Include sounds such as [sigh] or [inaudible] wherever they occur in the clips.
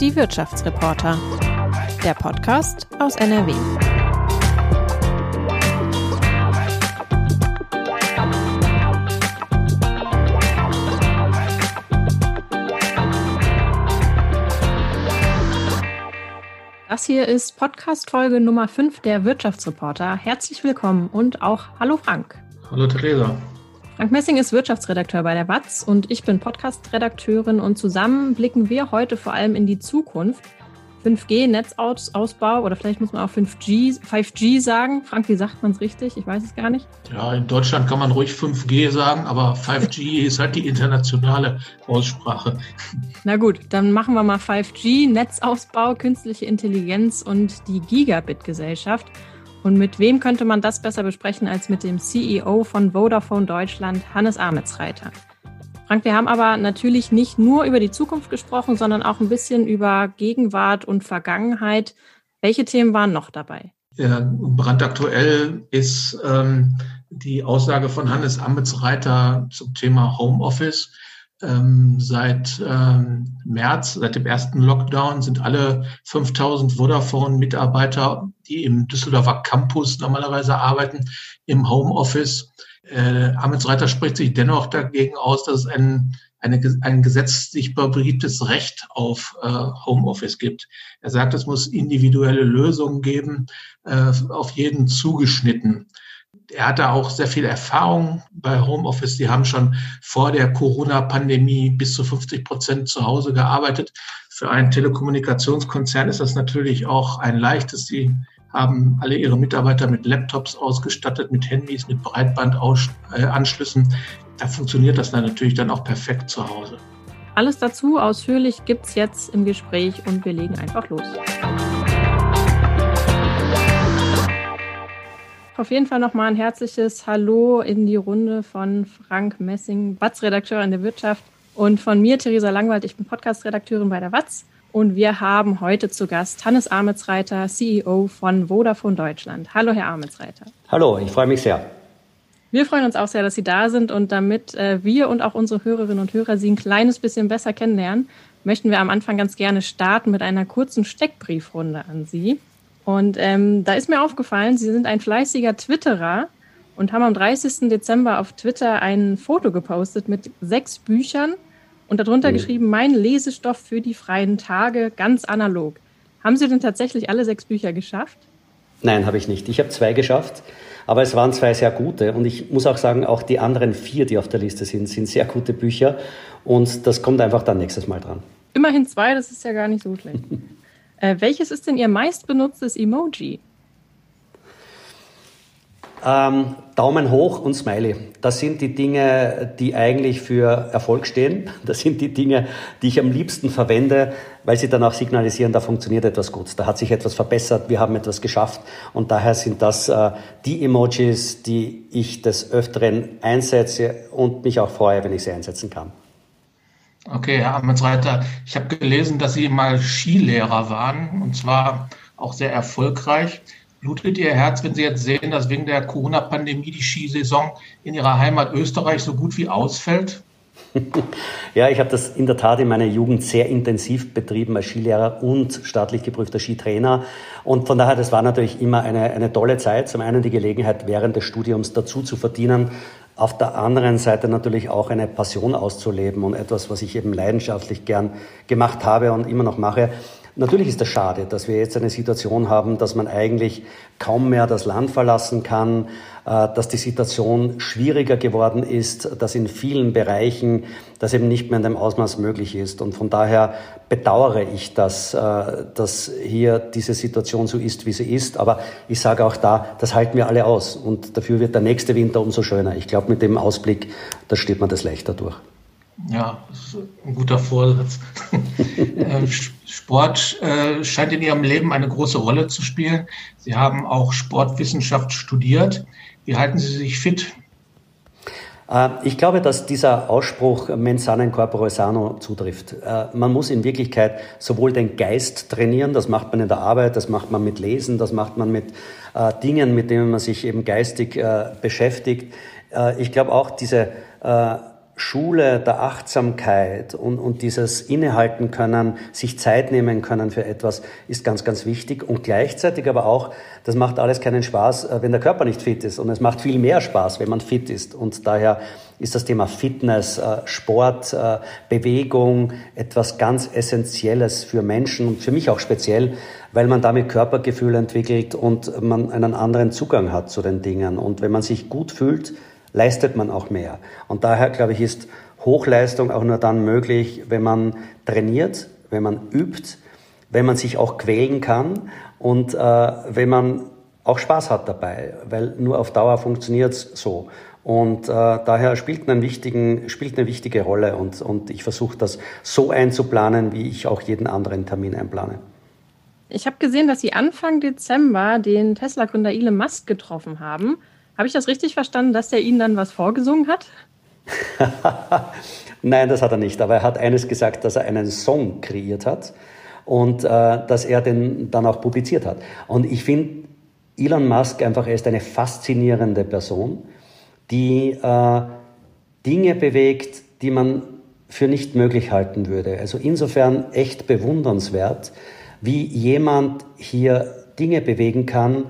Die Wirtschaftsreporter. Der Podcast aus NRW. Das hier ist Podcast-Folge Nummer 5 der Wirtschaftsreporter. Herzlich willkommen und auch Hallo Frank. Hallo Theresa. Frank Messing ist Wirtschaftsredakteur bei der WAZ und ich bin Podcast-Redakteurin und zusammen blicken wir heute vor allem in die Zukunft. 5G-Netzausbau oder vielleicht muss man auch 5G, 5G sagen. Frank, wie sagt man es richtig? Ich weiß es gar nicht. Ja, in Deutschland kann man ruhig 5G sagen, aber 5G [laughs] ist halt die internationale Aussprache. Na gut, dann machen wir mal 5G, Netzausbau, künstliche Intelligenz und die Gigabit-Gesellschaft. Und mit wem könnte man das besser besprechen als mit dem CEO von Vodafone Deutschland, Hannes Ametsreiter? Frank, wir haben aber natürlich nicht nur über die Zukunft gesprochen, sondern auch ein bisschen über Gegenwart und Vergangenheit. Welche Themen waren noch dabei? Ja, brandaktuell ist ähm, die Aussage von Hannes Ametsreiter zum Thema Homeoffice. Ähm, seit ähm, März, seit dem ersten Lockdown, sind alle 5000 Vodafone-Mitarbeiter, die im Düsseldorfer Campus normalerweise arbeiten, im Homeoffice. Äh, Ametsreiter spricht sich dennoch dagegen aus, dass es ein, eine, ein gesetzlich beriebtes Recht auf äh, Homeoffice gibt. Er sagt, es muss individuelle Lösungen geben, äh, auf jeden zugeschnitten er hat da auch sehr viel Erfahrung bei Homeoffice. Die haben schon vor der Corona-Pandemie bis zu 50 Prozent zu Hause gearbeitet. Für einen Telekommunikationskonzern ist das natürlich auch ein leichtes. Die haben alle ihre Mitarbeiter mit Laptops ausgestattet, mit Handys, mit Breitbandanschlüssen. Da funktioniert das dann natürlich dann auch perfekt zu Hause. Alles dazu ausführlich gibt es jetzt im Gespräch und wir legen einfach los. Auf jeden Fall nochmal ein herzliches Hallo in die Runde von Frank Messing, Watz-Redakteur in der Wirtschaft und von mir, Theresa Langwald. Ich bin Podcast-Redakteurin bei der Watz und wir haben heute zu Gast Hannes Ametsreiter, CEO von Vodafone Deutschland. Hallo, Herr Ametsreiter. Hallo, ich freue mich sehr. Wir freuen uns auch sehr, dass Sie da sind und damit äh, wir und auch unsere Hörerinnen und Hörer Sie ein kleines bisschen besser kennenlernen, möchten wir am Anfang ganz gerne starten mit einer kurzen Steckbriefrunde an Sie. Und ähm, da ist mir aufgefallen, Sie sind ein fleißiger Twitterer und haben am 30. Dezember auf Twitter ein Foto gepostet mit sechs Büchern und darunter mhm. geschrieben, mein Lesestoff für die freien Tage, ganz analog. Haben Sie denn tatsächlich alle sechs Bücher geschafft? Nein, habe ich nicht. Ich habe zwei geschafft, aber es waren zwei sehr gute. Und ich muss auch sagen, auch die anderen vier, die auf der Liste sind, sind sehr gute Bücher. Und das kommt einfach dann nächstes Mal dran. Immerhin zwei, das ist ja gar nicht so schlecht. [laughs] Äh, welches ist denn Ihr meistbenutztes Emoji? Ähm, Daumen hoch und Smiley. Das sind die Dinge, die eigentlich für Erfolg stehen. [laughs] Das sind die Dinge, die ich am liebsten verwende, weil sie dann auch signalisieren, da funktioniert etwas gut, da hat sich etwas verbessert, wir haben etwas geschafft. Und daher sind das äh, die Emojis, die ich des Öfteren einsetze und mich auch freue, wenn ich sie einsetzen kann. Okay, Herr Amtsreiter, ich habe gelesen, dass Sie mal Skilehrer waren und zwar auch sehr erfolgreich. Blutet Ihr Herz, wenn Sie jetzt sehen, dass wegen der Corona-Pandemie die Skisaison in Ihrer Heimat Österreich so gut wie ausfällt? [laughs] Ja, ich habe das in der Tat in meiner Jugend sehr intensiv betrieben als Skilehrer und staatlich geprüfter Skitrainer. Und von daher, das war natürlich immer eine, eine tolle Zeit. Zum einen die Gelegenheit, während des Studiums dazu zu verdienen, auf der anderen Seite natürlich auch eine Passion auszuleben und etwas, was ich eben leidenschaftlich gern gemacht habe und immer noch mache. Natürlich ist das schade, dass wir jetzt eine Situation haben, dass man eigentlich kaum mehr das Land verlassen kann, äh, dass die Situation schwieriger geworden ist, dass in vielen Bereichen das eben nicht mehr in dem Ausmaß möglich ist. Und von daher bedauere ich, dass, äh, dass hier diese Situation so ist, wie sie ist. Aber ich sage auch da, das halten wir alle aus. Und dafür wird der nächste Winter umso schöner. Ich glaube, mit dem Ausblick, da steht man das leichter durch. Ja, das ist ein guter Vorsatz. [laughs] Äh, Sport äh, scheint in Ihrem Leben eine große Rolle zu spielen. Sie haben auch Sportwissenschaft studiert. Wie halten Sie sich fit? Äh, ich glaube, dass dieser Ausspruch mens sana in corpore sano zutrifft. Man muss in Wirklichkeit sowohl den Geist trainieren, das macht man in der Arbeit, das macht man mit Lesen, das macht man mit Dingen, mit denen man sich eben geistig beschäftigt. Ich glaube auch diese Schule der Achtsamkeit und, und dieses Innehalten können, sich Zeit nehmen können für etwas, ist ganz, ganz wichtig. Und gleichzeitig aber auch, das macht alles keinen Spaß, äh, wenn der Körper nicht fit ist. Und es macht viel mehr Spaß, wenn man fit ist. Und daher ist das Thema Fitness, äh, Sport, äh, Bewegung etwas ganz Essentielles für Menschen und für mich auch speziell, weil man damit Körpergefühl entwickelt und man einen anderen Zugang hat zu den Dingen. Und wenn man sich gut fühlt, leistet man auch mehr. Und daher, glaube ich, ist Hochleistung auch nur dann möglich, wenn man trainiert, wenn man übt, wenn man sich auch quälen kann und äh, wenn man auch Spaß hat dabei, weil nur auf Dauer funktioniert es so. Und äh, daher spielt, einen wichtigen, spielt eine wichtige Rolle und, und ich versuche das so einzuplanen, wie ich auch jeden anderen Termin einplane. Ich habe gesehen, dass Sie Anfang Dezember den Tesla-Gründer Elon Musk getroffen haben. Habe ich das richtig verstanden, dass der Ihnen dann was vorgesungen hat? [laughs] Nein, das hat er nicht. Aber er hat eines gesagt, dass er einen Song kreiert hat und äh, dass er den dann auch publiziert hat. Und ich finde Elon Musk einfach, er ist eine faszinierende Person, die äh, Dinge bewegt, die man für nicht möglich halten würde. Also insofern echt bewundernswert, wie jemand hier Dinge bewegen kann,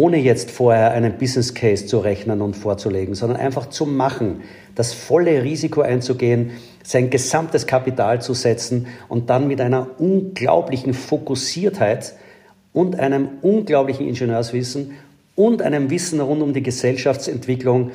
ohne jetzt vorher einen Business Case zu rechnen und vorzulegen, sondern einfach zu machen, das volle Risiko einzugehen, sein gesamtes Kapital zu setzen und dann mit einer unglaublichen Fokussiertheit und einem unglaublichen Ingenieurswissen und einem Wissen rund um die Gesellschaftsentwicklung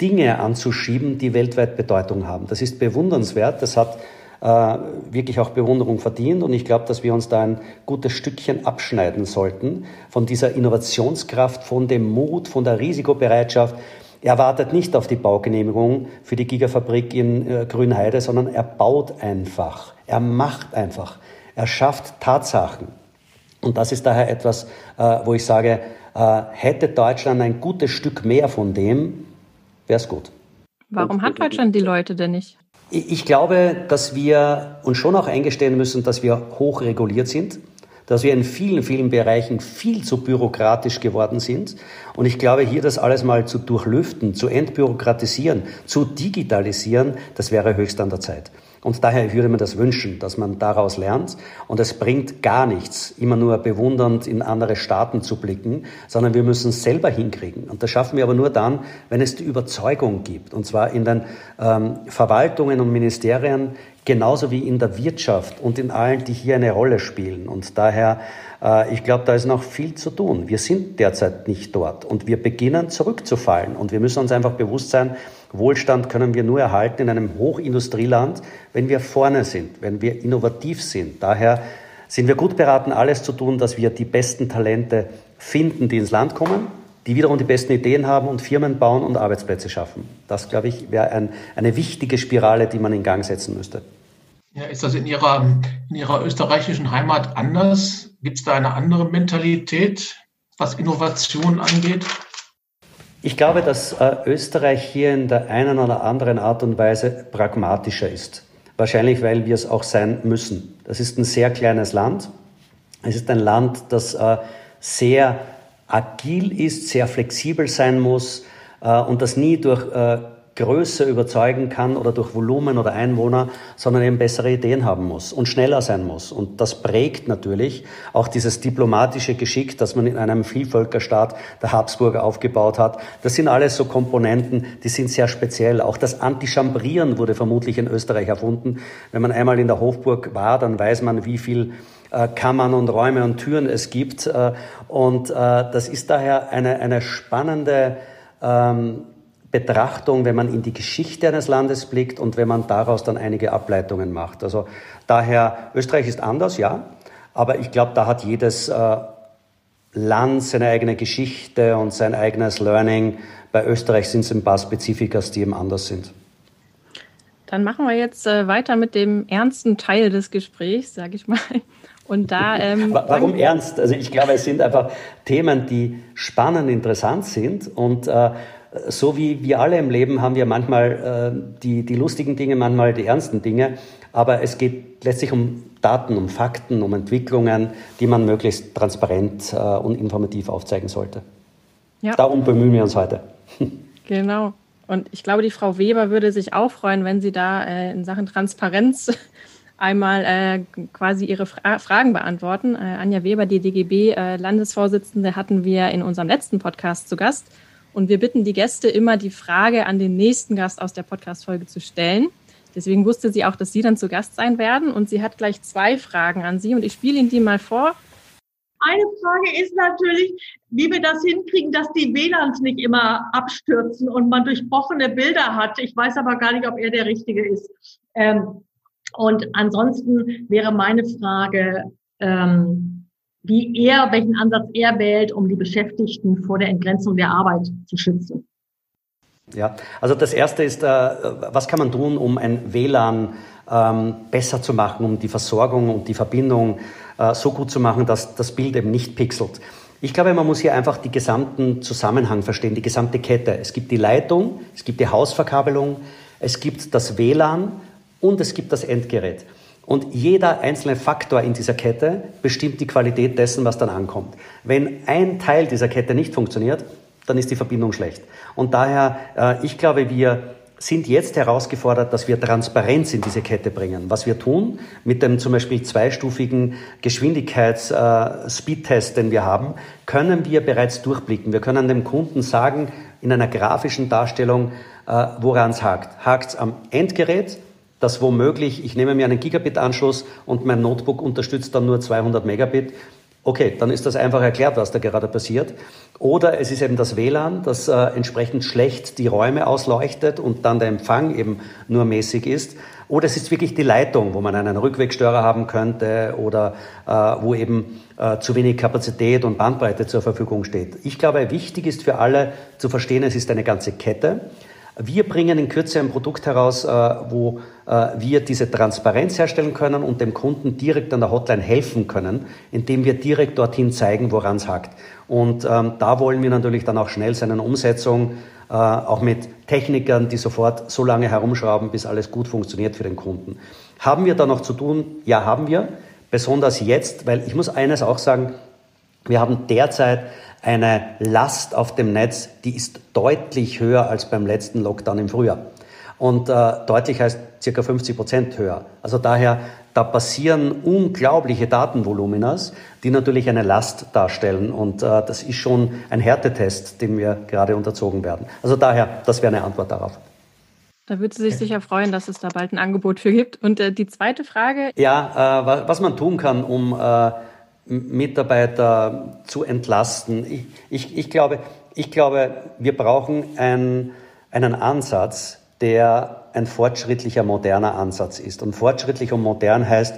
Dinge anzuschieben, die weltweit Bedeutung haben. Das ist bewundernswert. Das hat wirklich auch Bewunderung verdient. Und ich glaube, dass wir uns da ein gutes Stückchen abschneiden sollten von dieser Innovationskraft, von dem Mut, von der Risikobereitschaft. Er wartet nicht auf die Baugenehmigung für die Gigafabrik in äh, Grünheide, sondern er baut einfach. Er macht einfach. Er schafft Tatsachen. Und das ist daher etwas, äh, wo ich sage, äh, hätte Deutschland ein gutes Stück mehr von dem, wäre es gut. Warum hat Deutschland die Leute denn nicht? Ich glaube, dass wir uns schon auch eingestehen müssen, dass wir hoch reguliert sind, dass wir in vielen, vielen Bereichen viel zu bürokratisch geworden sind. Und ich glaube, hier das alles mal zu durchlüften, zu entbürokratisieren, zu digitalisieren, das wäre höchst an der Zeit. Und daher würde man das wünschen, dass man daraus lernt. Und es bringt gar nichts, immer nur bewundernd in andere Staaten zu blicken, sondern wir müssen es selber hinkriegen. Und das schaffen wir aber nur dann, wenn es die Überzeugung gibt. Und zwar in den ähm, Verwaltungen und Ministerien genauso wie in der Wirtschaft und in allen, die hier eine Rolle spielen. Und daher, äh, ich glaube, da ist noch viel zu tun. Wir sind derzeit nicht dort und wir beginnen zurückzufallen. Und wir müssen uns einfach bewusst sein, Wohlstand können wir nur erhalten in einem Hochindustrieland, wenn wir vorne sind, wenn wir innovativ sind. Daher sind wir gut beraten, alles zu tun, dass wir die besten Talente finden, die ins Land kommen, die wiederum die besten Ideen haben und Firmen bauen und Arbeitsplätze schaffen. Das, glaube ich, wäre ein, eine wichtige Spirale, die man in Gang setzen müsste. Ja, ist das in Ihrer, in Ihrer österreichischen Heimat anders? Gibt es da eine andere Mentalität, was Innovation angeht? Ich glaube, dass äh, Österreich hier in der einen oder anderen Art und Weise pragmatischer ist. Wahrscheinlich, weil wir es auch sein müssen. Das ist ein sehr kleines Land. Es ist ein Land, das äh, sehr agil ist, sehr flexibel sein muss äh, und das nie durch äh, Größe überzeugen kann oder durch Volumen oder Einwohner, sondern eben bessere Ideen haben muss und schneller sein muss. Und das prägt natürlich auch dieses diplomatische Geschick, das man in einem Vielvölkerstaat der Habsburger aufgebaut hat. Das sind alles so Komponenten, die sind sehr speziell. Auch das Antichambrieren wurde vermutlich in Österreich erfunden. Wenn man einmal in der Hofburg war, dann weiß man, wie viel äh, Kammern und Räume und Türen es gibt. Äh, und äh, das ist daher eine, eine spannende ähm, Betrachtung, wenn man in die Geschichte eines Landes blickt und wenn man daraus dann einige Ableitungen macht. Also daher, Österreich ist anders, ja, aber ich glaube, da hat jedes äh, Land seine eigene Geschichte und sein eigenes Learning. Bei Österreich sind es ein paar Spezifikas, die eben anders sind. Dann machen wir jetzt äh, weiter mit dem ernsten Teil des Gesprächs, sage ich mal. Und da. [laughs] Ähm, Warum ernst? Also ich glaube, es sind einfach Themen, die spannend, interessant sind und äh, so wie wir alle im Leben haben wir manchmal äh, die, die lustigen Dinge, manchmal die ernsten Dinge. Aber es geht letztlich um Daten, um Fakten, um Entwicklungen, die man möglichst transparent äh, und informativ aufzeigen sollte. Ja. Darum bemühen wir uns heute. Genau. Und ich glaube, die Frau Weber würde sich auch freuen, wenn Sie da äh, in Sachen Transparenz [laughs] einmal äh, quasi Ihre Fra Fragen beantworten. Äh, Anja Weber, die DGB-Landesvorsitzende, äh, hatten wir in unserem letzten Podcast zu Gast. Und wir bitten die Gäste immer, die Frage an den nächsten Gast aus der Podcast-Folge zu stellen. Deswegen wusste sie auch, dass Sie dann zu Gast sein werden. Und sie hat gleich zwei Fragen an Sie. Und ich spiele Ihnen die mal vor. Eine Frage ist natürlich, wie wir das hinkriegen, dass die WLANs nicht immer abstürzen und man durchbrochene Bilder hat. Ich weiß aber gar nicht, ob er der Richtige ist. Ähm, und ansonsten wäre meine Frage, ähm, wie er, welchen Ansatz er wählt, um die Beschäftigten vor der Entgrenzung der Arbeit zu schützen. Ja, also das erste ist, äh, was kann man tun, um ein WLAN ähm, besser zu machen, um die Versorgung und die Verbindung äh, so gut zu machen, dass das Bild eben nicht pixelt. Ich glaube, man muss hier einfach die gesamten Zusammenhang verstehen, die gesamte Kette. Es gibt die Leitung, es gibt die Hausverkabelung, es gibt das WLAN und es gibt das Endgerät. Und jeder einzelne Faktor in dieser Kette bestimmt die Qualität dessen, was dann ankommt. Wenn ein Teil dieser Kette nicht funktioniert, dann ist die Verbindung schlecht. Und daher, äh, ich glaube, wir sind jetzt herausgefordert, dass wir Transparenz in diese Kette bringen. Was wir tun mit dem zum Beispiel zweistufigen Geschwindigkeits-Speedtest, äh, den wir haben, können wir bereits durchblicken. Wir können dem Kunden sagen, in einer grafischen Darstellung, äh, woran es hakt. Hakt es am Endgerät, das womöglich, ich nehme mir einen Gigabit-Anschluss und mein Notebook unterstützt dann nur 200 Megabit Okay, dann ist das einfach erklärt, was da gerade passiert. Oder es ist eben das WLAN, das äh, entsprechend schlecht die Räume ausleuchtet und dann der Empfang eben nur mäßig ist. Oder es ist wirklich die Leitung, wo man einen Rückwegstörer haben könnte oder äh, wo eben äh, zu wenig Kapazität und Bandbreite zur Verfügung steht. Ich glaube, wichtig ist für alle zu verstehen, es ist eine ganze Kette. Wir bringen in Kürze ein Produkt heraus, äh, wo äh, wir diese Transparenz herstellen können und dem Kunden direkt an der Hotline helfen können, indem wir direkt dorthin zeigen, woran es hakt. Und ähm, da wollen wir natürlich dann auch schnell seine Umsetzung, äh, auch mit Technikern, die sofort so lange herumschrauben, bis alles gut funktioniert für den Kunden. Haben wir da noch zu tun? Ja, haben wir. Besonders jetzt, weil ich muss eines auch sagen, wir haben derzeit eine Last auf dem Netz, die ist deutlich höher als beim letzten Lockdown im Frühjahr. Und äh, deutlich heißt circa 50 Prozent höher. Also daher, da passieren unglaubliche Datenvoluminas, die natürlich eine Last darstellen. Und äh, das ist schon ein Härtetest, dem wir gerade unterzogen werden. Also daher, das wäre eine Antwort darauf. Da würde sie sich sicher freuen, dass es da bald ein Angebot für gibt. Und äh, die zweite Frage? Ja, äh, was man tun kann, um äh, Mitarbeiter zu entlasten. Ich, ich, ich, glaube, ich glaube, wir brauchen ein, einen Ansatz, der ein fortschrittlicher, moderner Ansatz ist. Und fortschrittlich und modern heißt,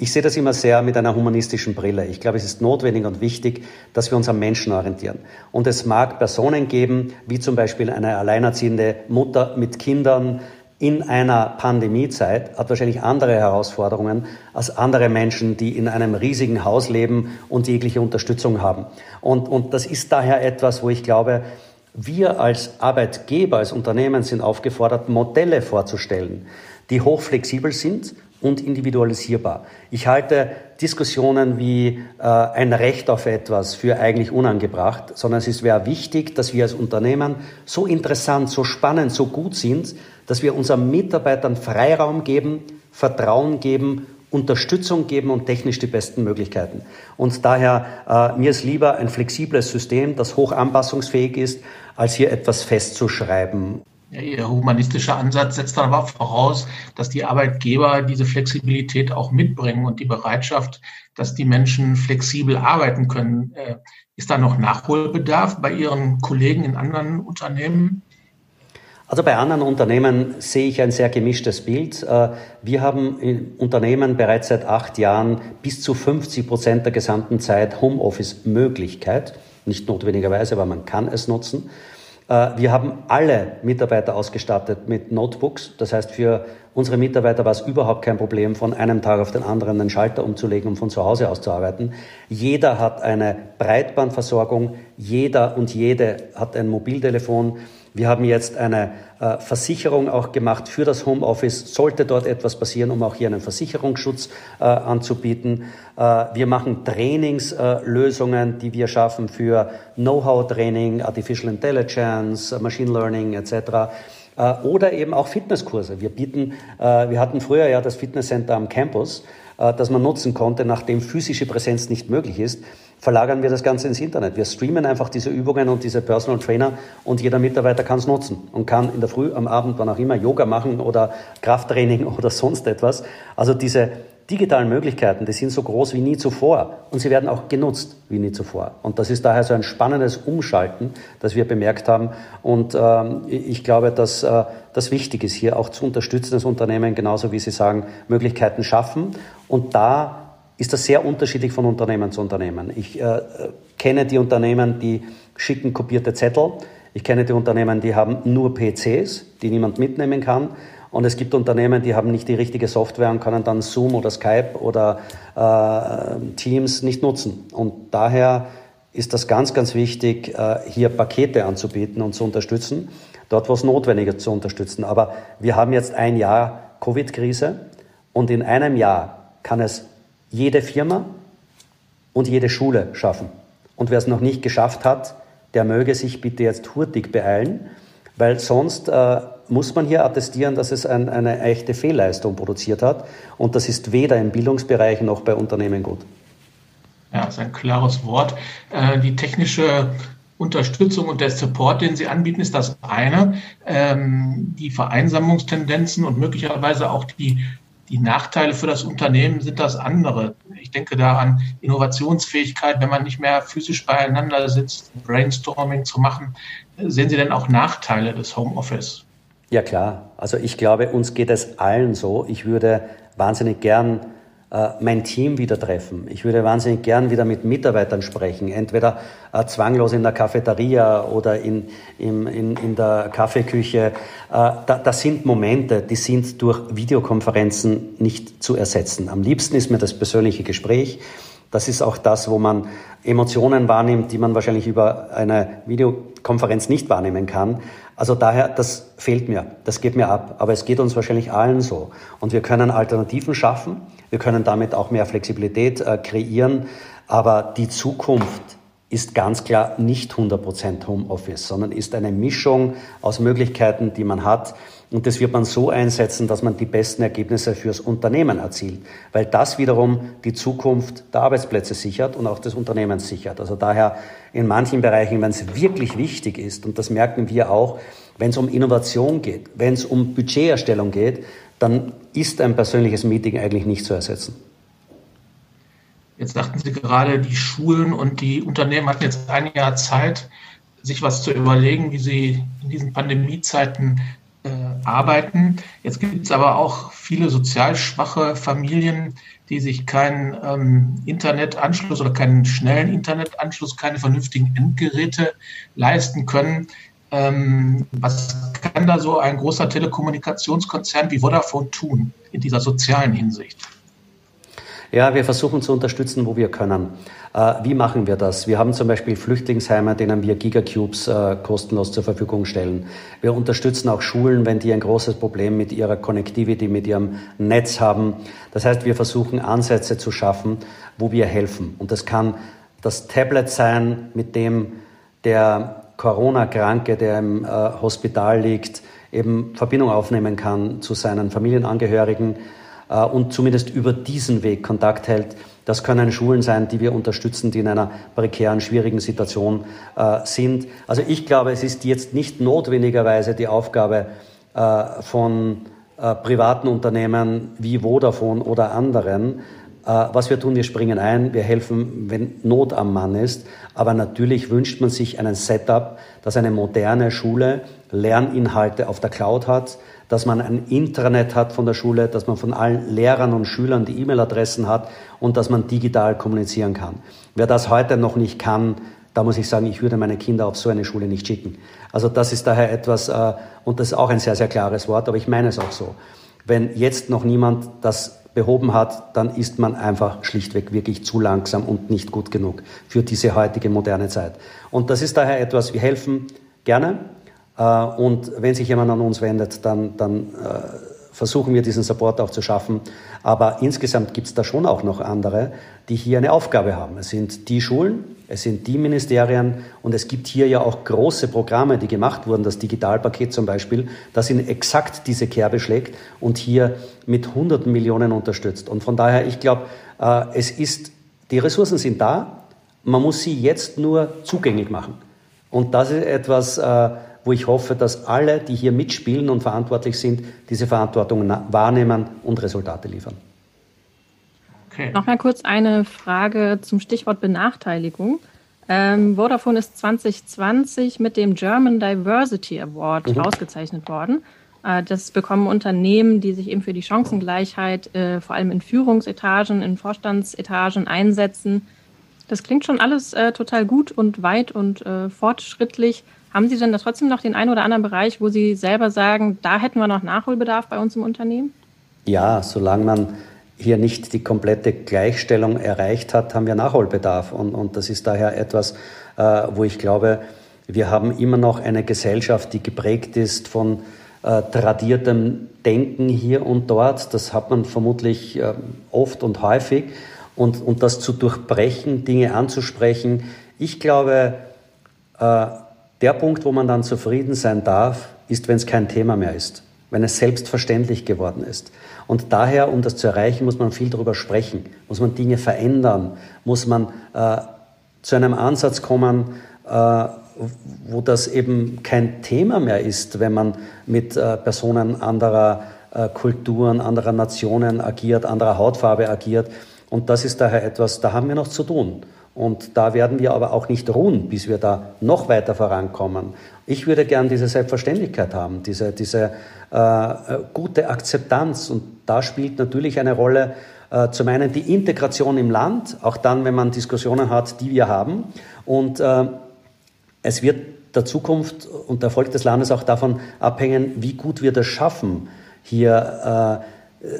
ich sehe das immer sehr mit einer humanistischen Brille. Ich glaube, es ist notwendig und wichtig, dass wir uns am Menschen orientieren. Und es mag Personen geben, wie zum Beispiel eine alleinerziehende Mutter mit Kindern, in einer Pandemiezeit hat wahrscheinlich andere Herausforderungen als andere Menschen, die in einem riesigen Haus leben und jegliche Unterstützung haben. Und, und das ist daher etwas, wo ich glaube, wir als Arbeitgeber, als Unternehmen sind aufgefordert, Modelle vorzustellen, die hochflexibel sind und individualisierbar. Ich halte Diskussionen wie äh, ein Recht auf etwas für eigentlich unangebracht, sondern es wäre wichtig, dass wir als Unternehmen so interessant, so spannend, so gut sind, dass wir unseren Mitarbeitern Freiraum geben, Vertrauen geben, Unterstützung geben und technisch die besten Möglichkeiten. Und daher, äh, mir ist lieber ein flexibles System, das hoch anpassungsfähig ist, als hier etwas festzuschreiben. Ihr humanistischer Ansatz setzt dann aber voraus, dass die Arbeitgeber diese Flexibilität auch mitbringen und die Bereitschaft, dass die Menschen flexibel arbeiten können. Äh, ist da noch Nachholbedarf bei Ihren Kollegen in anderen Unternehmen? Also bei anderen Unternehmen sehe ich ein sehr gemischtes Bild. Äh, wir haben in Unternehmen bereits seit acht Jahren bis zu 50 Prozent der gesamten Zeit Homeoffice-Möglichkeit. Nicht notwendigerweise, aber man kann es nutzen. Äh, wir haben alle Mitarbeiter ausgestattet mit Notebooks. Das heißt, für unsere Mitarbeiter war es überhaupt kein Problem, von einem Tag auf den anderen einen Schalter umzulegen und von zu Hause aus zu arbeiten. Jeder hat eine Breitbandversorgung, jeder und jede hat ein Mobiltelefon Wir haben jetzt eine äh, Versicherung auch gemacht für das Homeoffice. Sollte dort etwas passieren, um auch hier einen Versicherungsschutz äh, anzubieten. Äh, wir machen Trainingslösungen, die wir schaffen für Know-how-Training, Artificial Intelligence, Machine Learning etc. Äh, oder eben auch Fitnesskurse. Wir bieten, äh, wir hatten früher ja das Fitnesscenter am Campus, äh, das man nutzen konnte, nachdem physische Präsenz nicht möglich ist verlagern wir das Ganze ins Internet. Wir streamen einfach diese Übungen und diese Personal Trainer und jeder Mitarbeiter kann es nutzen und kann in der Früh, am Abend, wann auch immer Yoga machen oder Krafttraining [laughs] oder sonst etwas. Also diese digitalen Möglichkeiten, die sind so groß wie nie zuvor und sie werden auch genutzt wie nie zuvor. Und das ist daher so ein spannendes Umschalten, das wir bemerkt haben. Und ähm, ich glaube, dass äh, das wichtig ist, hier auch zu unterstützen, das Unternehmen genauso wie Sie sagen, Möglichkeiten schaffen. Und da ist das sehr unterschiedlich von Unternehmen zu Unternehmen. Ich äh, kenne die Unternehmen, die schicken kopierte Zettel. Ich kenne die Unternehmen, die haben nur PCs, die niemand mitnehmen kann. Und es gibt Unternehmen, die haben nicht die richtige Software und können dann Zoom oder Skype oder äh, Teams nicht nutzen. Und daher ist das ganz, ganz wichtig, äh, hier Pakete anzubieten und zu unterstützen, dort, wo es notwendig ist, zu unterstützen. Aber wir haben jetzt ein Jahr Covid-Krise und in einem Jahr kann es jede Firma und jede Schule schaffen. Und wer es noch nicht geschafft hat, der möge sich bitte jetzt hurtig beeilen, weil sonst äh, muss man hier attestieren, dass es ein, eine echte Fehlleistung produziert hat. Und das ist weder im Bildungsbereich noch bei Unternehmen gut. Ja, das ist ein klares Wort. Äh, die technische Unterstützung und der Support, den Sie anbieten, ist das eine. Ähm, die Vereinsamungstendenzen und möglicherweise auch die die Nachteile für das Unternehmen sind das andere. Ich denke da an Innovationsfähigkeit, wenn man nicht mehr physisch beieinander sitzt, Brainstorming zu machen. Sehen Sie denn auch Nachteile des Homeoffice? Ja klar, also ich glaube, uns geht es allen so. Ich würde wahnsinnig gern mein Team wieder treffen. Ich würde wahnsinnig gern wieder mit Mitarbeitern sprechen, entweder äh, zwanglos in der Cafeteria oder in, in, in, in der Kaffeeküche. Äh, da, das sind Momente, die sind durch Videokonferenzen nicht zu ersetzen. Am liebsten ist mir das persönliche Gespräch. Das ist auch das, wo man Emotionen wahrnimmt, die man wahrscheinlich über eine Videokonferenz nicht wahrnehmen kann. Also daher, das fehlt mir, das geht mir ab. Aber es geht uns wahrscheinlich allen so. Und wir können Alternativen schaffen. Wir können damit auch mehr Flexibilität äh, kreieren. Aber die Zukunft ist ganz klar nicht 100% Homeoffice, sondern ist eine Mischung aus Möglichkeiten, die man hat. Und das wird man so einsetzen, dass man die besten Ergebnisse fürs Unternehmen erzielt, weil das wiederum die Zukunft der Arbeitsplätze sichert und auch des Unternehmens sichert. Also daher in manchen Bereichen, wenn es wirklich wichtig ist, und das merken wir auch, wenn es um Innovation geht, wenn es um Budgeterstellung geht, dann ist ein persönliches Meeting eigentlich nicht zu ersetzen. Jetzt sagten Sie gerade, die Schulen und die Unternehmen hatten jetzt ein Jahr Zeit, sich was zu überlegen, wie sie in diesen Pandemiezeiten äh, arbeiten. Jetzt gibt es aber auch viele sozial schwache Familien, die sich keinen ähm, Internetanschluss oder keinen schnellen Internetanschluss, keine vernünftigen Endgeräte leisten können. Ähm, was kann da so ein großer Telekommunikationskonzern wie Vodafone tun in dieser sozialen Hinsicht? Ja, wir versuchen zu unterstützen, wo wir können. Äh, wie machen wir das? Wir haben zum Beispiel Flüchtlingsheime, denen wir Gigacubes äh, kostenlos zur Verfügung stellen. Wir unterstützen auch Schulen, wenn die ein großes Problem mit ihrer Connectivity, mit ihrem Netz haben. Das heißt, wir versuchen Ansätze zu schaffen, wo wir helfen. Und das kann das Tablet sein, mit dem der Corona-Kranke, der im äh, Hospital liegt, eben Verbindung aufnehmen kann zu seinen Familienangehörigen und zumindest über diesen Weg Kontakt hält. Das können Schulen sein, die wir unterstützen, die in einer prekären, schwierigen Situation äh, sind. Also ich glaube, es ist jetzt nicht notwendigerweise die Aufgabe äh, von äh, privaten Unternehmen wie Vodafone oder anderen, äh, was wir tun, wir springen ein, wir helfen, wenn Not am Mann ist. Aber natürlich wünscht man sich einen Setup, dass eine moderne Schule Lerninhalte auf der Cloud hat, dass man ein Intranet hat von der Schule, dass man von allen Lehrern und Schülern die E-Mail-Adressen hat und dass man digital kommunizieren kann. Wer das heute noch nicht kann, da muss ich sagen, ich würde meine Kinder auf so eine Schule nicht schicken. Also das ist daher etwas, äh, und das ist auch ein sehr, sehr klares Wort, aber ich meine es auch so. Wenn jetzt noch niemand das behoben hat, dann ist man einfach schlichtweg wirklich zu langsam und nicht gut genug für diese heutige moderne Zeit. Und das ist daher etwas, wir helfen gerne, und wenn sich jemand an uns wendet, dann, dann äh, versuchen wir diesen Support auch zu schaffen. Aber insgesamt gibt es da schon auch noch andere, die hier eine Aufgabe haben. Es sind die Schulen, es sind die Ministerien und es gibt hier ja auch große Programme, die gemacht wurden, das Digitalpaket zum Beispiel, das in exakt diese Kerbe schlägt und hier mit hunderten Millionen unterstützt. Und von daher, ich glaube, äh, es ist, die Ressourcen sind da, man muss sie jetzt nur zugänglich machen. Und das ist etwas, äh, wo ich hoffe, dass alle, die hier mitspielen und verantwortlich sind, diese Verantwortung wahrnehmen und Resultate liefern. Okay. Noch mal kurz eine Frage zum Stichwort Benachteiligung. Ähm, Vodafone ist 2020 mit dem German Diversity Award mhm. ausgezeichnet worden. Äh, das bekommen Unternehmen, die sich eben für die Chancengleichheit äh, vor allem in Führungsetagen, in Vorstandsetagen einsetzen. Das klingt schon alles äh, total gut und weit und äh, fortschrittlich. Haben Sie denn da trotzdem noch den einen oder anderen Bereich, wo Sie selber sagen, da hätten wir noch Nachholbedarf bei uns im Unternehmen? Ja, solange man hier nicht die komplette Gleichstellung erreicht hat, haben wir Nachholbedarf. Und, und das ist daher etwas, äh, wo ich glaube, wir haben immer noch eine Gesellschaft, die geprägt ist von äh, tradiertem Denken hier und dort. Das hat man vermutlich äh, oft und häufig. Und, und das zu durchbrechen, Dinge anzusprechen. Ich glaube, äh, der Punkt, wo man dann zufrieden sein darf, ist, wenn es kein Thema mehr ist, wenn es selbstverständlich geworden ist. Und daher, um das zu erreichen, muss man viel darüber sprechen, muss man Dinge verändern, muss man äh, zu einem Ansatz kommen, äh, wo das eben kein Thema mehr ist, wenn man mit äh, Personen anderer äh, Kulturen, anderer Nationen agiert, anderer Hautfarbe agiert. Und das ist daher etwas, da haben wir noch zu tun. Und da werden wir aber auch nicht ruhen, bis wir da noch weiter vorankommen. Ich würde gern diese Selbstverständlichkeit haben, diese, diese äh, gute Akzeptanz. Und da spielt natürlich eine Rolle äh, zum einen die Integration im Land, auch dann, wenn man Diskussionen hat, die wir haben. Und äh, es wird der Zukunft und der Erfolg des Landes auch davon abhängen, wie gut wir das schaffen, hier äh,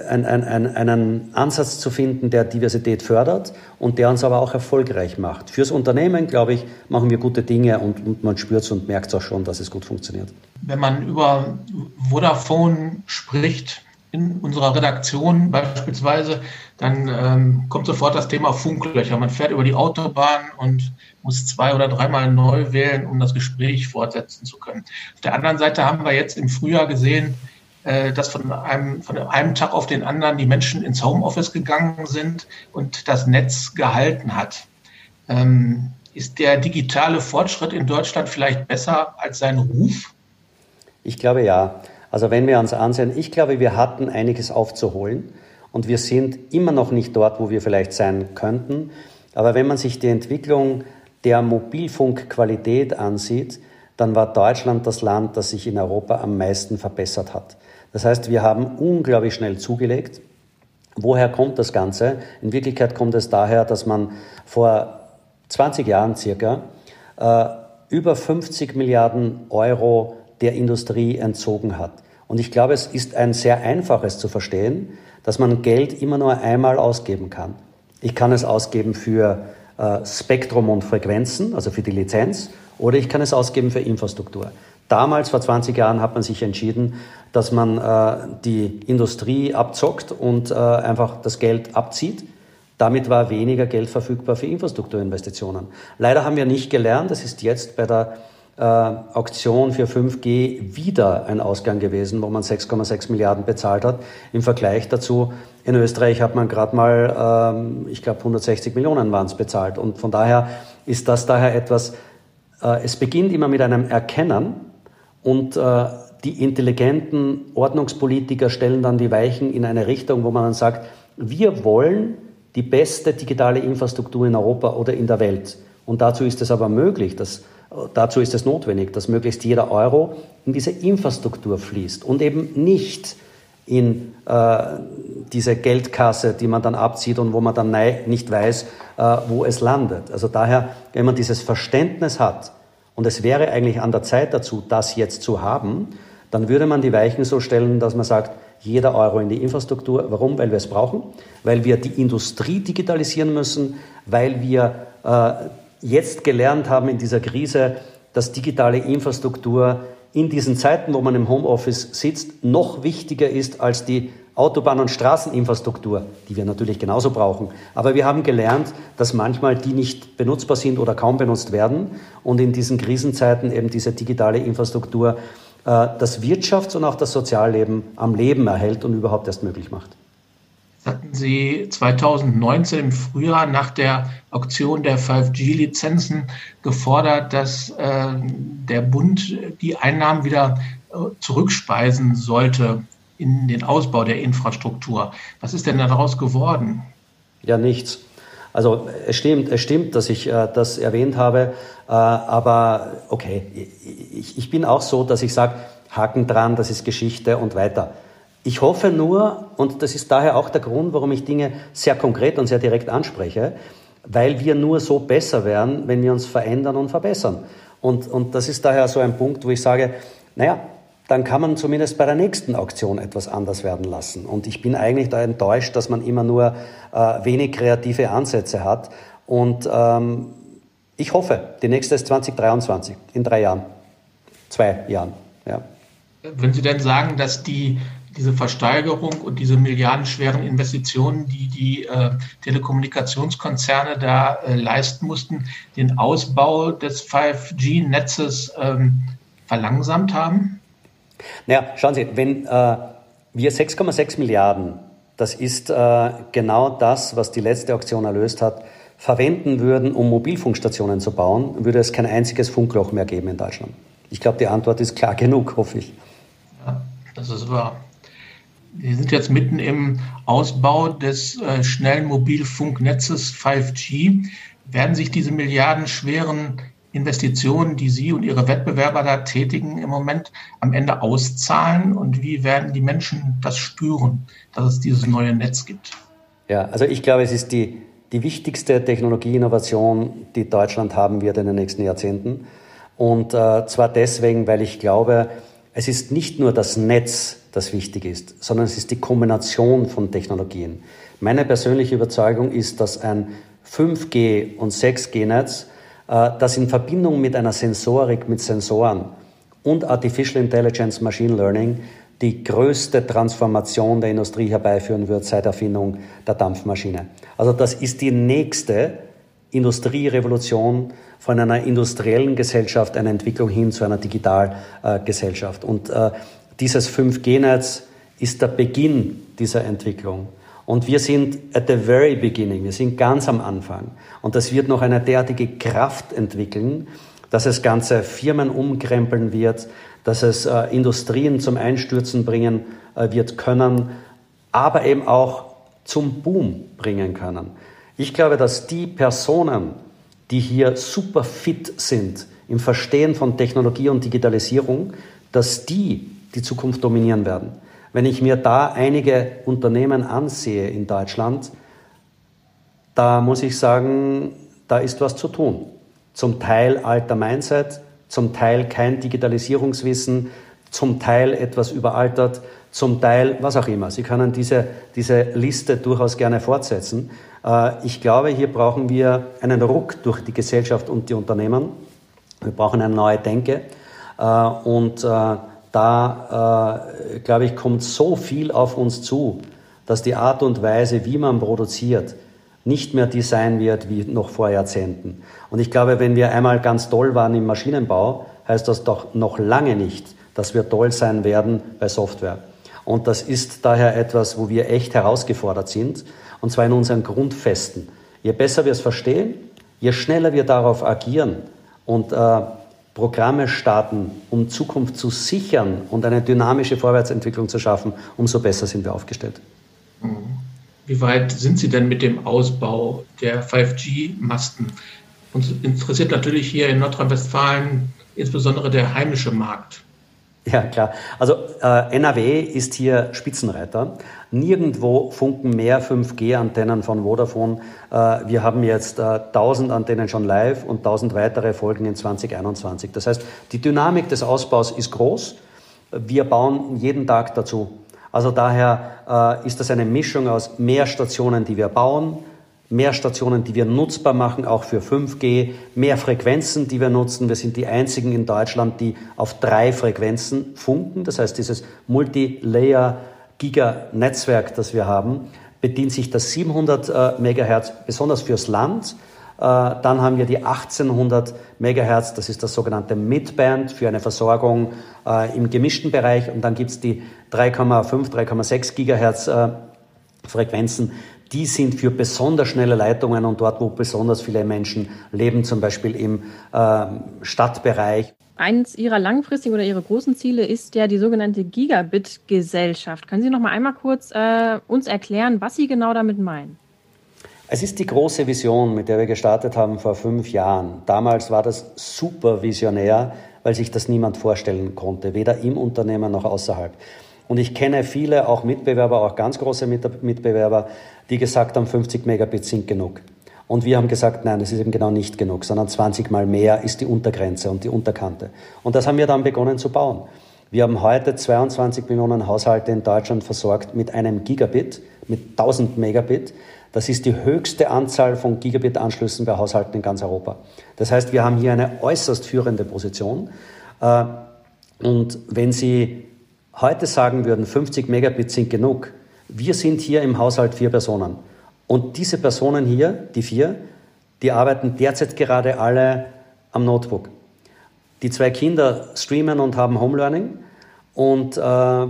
ein, ein, einen Ansatz zu finden, der Diversität fördert und der uns aber auch erfolgreich macht. Fürs Unternehmen, glaube ich, machen wir gute Dinge und, und man spürt es und merkt es auch schon, dass es gut funktioniert. Wenn man über Vodafone spricht, in unserer Redaktion beispielsweise, dann ähm, kommt sofort das Thema Funklöcher. Man fährt über die Autobahn und muss zwei oder dreimal neu wählen, um das Gespräch fortsetzen zu können. Auf der anderen Seite haben wir jetzt im Frühjahr gesehen, dass von einem, von einem Tag auf den anderen die Menschen ins Homeoffice gegangen sind und das Netz gehalten hat. Ähm, ist der digitale Fortschritt in Deutschland vielleicht besser als sein Ruf? Ich glaube ja. Also wenn wir uns ansehen, ich glaube, wir hatten einiges aufzuholen und wir sind immer noch nicht dort, wo wir vielleicht sein könnten. Aber wenn man sich die Entwicklung der Mobilfunkqualität ansieht, dann war Deutschland das Land, das sich in Europa am meisten verbessert hat. Das heißt, wir haben unglaublich schnell zugelegt. Woher kommt das Ganze? In Wirklichkeit kommt es daher, dass man vor 20 Jahren circa äh, über 50 Milliarden Euro der Industrie entzogen hat. Und ich glaube, es ist ein sehr einfaches zu verstehen, dass man Geld immer nur einmal ausgeben kann. Ich kann es ausgeben für äh, Spektrum und Frequenzen, also für die Lizenz, oder ich kann es ausgeben für Infrastruktur. Damals, vor 20 Jahren, hat man sich entschieden, dass man äh, die Industrie abzockt und äh, einfach das Geld abzieht. Damit war weniger Geld verfügbar für Infrastrukturinvestitionen. Leider haben wir nicht gelernt, das ist jetzt bei der äh, Auktion für 5G wieder ein Ausgang gewesen, wo man 6,6 Milliarden bezahlt hat. Im Vergleich dazu, in Österreich hat man gerade mal, ähm, ich glaube 160 Millionen waren es bezahlt. Und von daher ist das daher etwas, es beginnt immer mit einem Erkennen, und äh, die intelligenten Ordnungspolitiker stellen dann die Weichen in eine Richtung, wo man dann sagt, wir wollen die beste digitale Infrastruktur in Europa oder in der Welt. Und dazu ist es aber möglich, dass, dazu ist es notwendig, dass möglichst jeder Euro in diese Infrastruktur fließt und eben nicht in äh, diese Geldkasse, die man dann abzieht und wo man dann nicht weiß, äh, wo es landet. Also daher, wenn man dieses Verständnis hat, und es wäre eigentlich an der Zeit dazu, das jetzt zu haben, dann würde man die Weichen so stellen, dass man sagt, jeder Euro in die Infrastruktur. Warum? Weil wir es brauchen, weil wir die Industrie digitalisieren müssen, weil wir äh, jetzt gelernt haben in dieser Krise, dass digitale Infrastruktur in diesen Zeiten, wo man im Homeoffice sitzt, noch wichtiger ist als die Autobahn- und Straßeninfrastruktur, die wir natürlich genauso brauchen. Aber wir haben gelernt, dass manchmal die nicht benutzbar sind oder kaum benutzt werden und in diesen Krisenzeiten eben diese digitale Infrastruktur äh, das Wirtschafts- und auch das Sozialleben am Leben erhält und überhaupt erst möglich macht. Hatten Sie 2019 im Frühjahr nach der Auktion der 5G-Lizenzen gefordert, dass äh, der Bund die Einnahmen wieder äh, zurückspeisen sollte in den Ausbau der Infrastruktur. Was ist denn daraus geworden? Ja, nichts. Also es stimmt, es stimmt, dass ich äh, das erwähnt habe, äh, aber okay, ich, ich bin auch so, dass ich sage, Haken dran, das ist Geschichte und weiter. Ich hoffe nur, und das ist daher auch der Grund, warum ich Dinge sehr konkret und sehr direkt anspreche, weil wir nur so besser werden, wenn wir uns verändern und verbessern. Und, und das ist daher so ein Punkt, wo ich sage, naja, dann kann man zumindest bei der nächsten Auktion etwas anders werden lassen. Und ich bin eigentlich da enttäuscht, dass man immer nur äh, wenig kreative Ansätze hat. Und ähm, ich hoffe, die nächste ist 2023, in drei Jahren, zwei Jahren. Ja. Würden Sie denn sagen, dass die, diese Versteigerung und diese milliardenschweren Investitionen, die die äh, Telekommunikationskonzerne da äh, leisten mussten, den Ausbau des 5G-Netzes ähm, verlangsamt haben? Naja, schauen Sie, wenn äh, wir 6,6 Milliarden, das ist äh, genau das, was die letzte Auktion erlöst hat, verwenden würden, um Mobilfunkstationen zu bauen, würde es kein einziges Funkloch mehr geben in Deutschland. Ich glaube, die Antwort ist klar genug, hoffe ich. Ja, das ist wahr. Wir sind jetzt mitten im Ausbau des äh, schnellen Mobilfunknetzes 5G. Werden sich diese milliardenschweren Investitionen, die Sie und Ihre Wettbewerber da tätigen, im Moment am Ende auszahlen? Und wie werden die Menschen das spüren, dass es dieses neue Netz gibt? Ja, also ich glaube, es ist die, die wichtigste Technologieinnovation, die Deutschland haben wird in den nächsten Jahrzehnten. Und äh, zwar deswegen, weil ich glaube, es ist nicht nur das Netz, das wichtig ist, sondern es ist die Kombination von Technologien. Meine persönliche Überzeugung ist, dass ein 5G und 6G-Netz äh, das in Verbindung mit einer Sensorik, mit Sensoren und Artificial Intelligence, Machine Learning die größte Transformation der Industrie herbeiführen wird seit Erfindung der Dampfmaschine. Also das ist die nächste Industrierevolution von einer industriellen Gesellschaft, einer Entwicklung hin zu einer Digitalgesellschaft. Und äh, dieses 5G-Netz ist der Beginn dieser Entwicklung. Und wir sind at the very beginning, wir sind ganz am Anfang. Und das wird noch eine derartige Kraft entwickeln, dass es ganze Firmen umkrempeln wird, dass es äh, Industrien zum Einstürzen bringen äh, wird können, aber eben auch zum Boom bringen können. Ich glaube, dass die Personen, die hier super fit sind im Verstehen von Technologie und Digitalisierung, dass die die Zukunft dominieren werden. Wenn ich mir da einige Unternehmen ansehe in Deutschland, da muss ich sagen, da ist was zu tun. Zum Teil alter Mindset, zum Teil kein Digitalisierungswissen, zum Teil etwas überaltert, zum Teil was auch immer. Sie können diese, diese Liste durchaus gerne fortsetzen. Äh, ich glaube, hier brauchen wir einen Ruck durch die Gesellschaft und die Unternehmen. Wir brauchen eine neue Denke. Äh, und äh, da, glaube ich, kommt so viel auf uns zu, dass die Art und Weise, wie man produziert, nicht mehr die sein wird wie noch vor Jahrzehnten. Und ich glaube, wenn wir einmal ganz toll waren im Maschinenbau, heißt das doch noch lange nicht, dass wir toll sein werden bei Software. Und das ist daher etwas, wo wir echt herausgefordert sind, und zwar in unseren Grundfesten. Je besser wir es verstehen, je schneller wir darauf agieren und äh, Programme starten, um Zukunft zu sichern und eine dynamische Vorwärtsentwicklung zu schaffen, umso besser sind wir aufgestellt. Mhm. Wie weit sind Sie denn mit dem Ausbau der 5G-Masten? Uns interessiert natürlich hier in Nordrhein-Westfalen insbesondere der heimische Markt. Ja, klar. Also äh, NRW ist hier Spitzenreiter. Nirgendwo funken mehr 5G-Antennen von Vodafone. Äh, wir haben jetzt äh, 1000 Antennen schon live und 1000 weitere folgen in 2021. Das heißt, die Dynamik des Ausbaus ist groß. Wir bauen jeden Tag dazu. Also daher äh, ist das eine Mischung aus mehr Stationen, die wir bauen, mehr Stationen, die wir nutzbar machen, auch für 5G, mehr Frequenzen, die wir nutzen. Wir sind die einzigen in Deutschland, die auf drei Frequenzen funken. Das heißt, dieses Multi-Layer-Giga-Netzwerk, das wir haben, bedient sich das 700 äh, Megahertz besonders fürs Land. Äh, dann haben wir die 1800 Megahertz, das ist das sogenannte Midband für eine Versorgung äh, im gemischten Bereich. Und dann gibt es die 3,5, 3,6 Gigahertz Frequenzen, die sind für besonders schnelle Leitungen und dort, wo besonders viele Menschen leben, zum Beispiel im äh, Stadtbereich. Eines Ihrer langfristigen oder Ihrer großen Ziele ist ja die sogenannte Gigabit-Gesellschaft. Können Sie noch mal einmal kurz äh, uns erklären, was Sie genau damit meinen? Es ist die große Vision, mit der wir gestartet haben vor fünf Jahren. Damals war das super visionär, weil sich das niemand vorstellen konnte, weder im Unternehmen noch außerhalb. Und ich kenne viele, auch Mitbewerber, auch ganz große Mitbewerber, die gesagt haben, 50 Megabit sind genug. Und wir haben gesagt, nein, das ist eben genau nicht genug, sondern 20 mal mehr ist die Untergrenze und die Unterkante. Und das haben wir dann begonnen zu bauen. Wir haben heute 22 Millionen Haushalte in Deutschland versorgt mit einem Gigabit, mit 1000 Megabit. Das ist die höchste Anzahl von Gigabit-Anschlüssen bei Haushalten in ganz Europa. Das heißt, wir haben hier eine äußerst führende Position. Äh, und wenn Sie heute sagen würden, 50 Megabit sind genug, wir sind hier im Haushalt vier Personen. Und diese Personen hier, die vier, die arbeiten derzeit gerade alle am Notebook. Die zwei Kinder streamen und haben Homelearning und äh,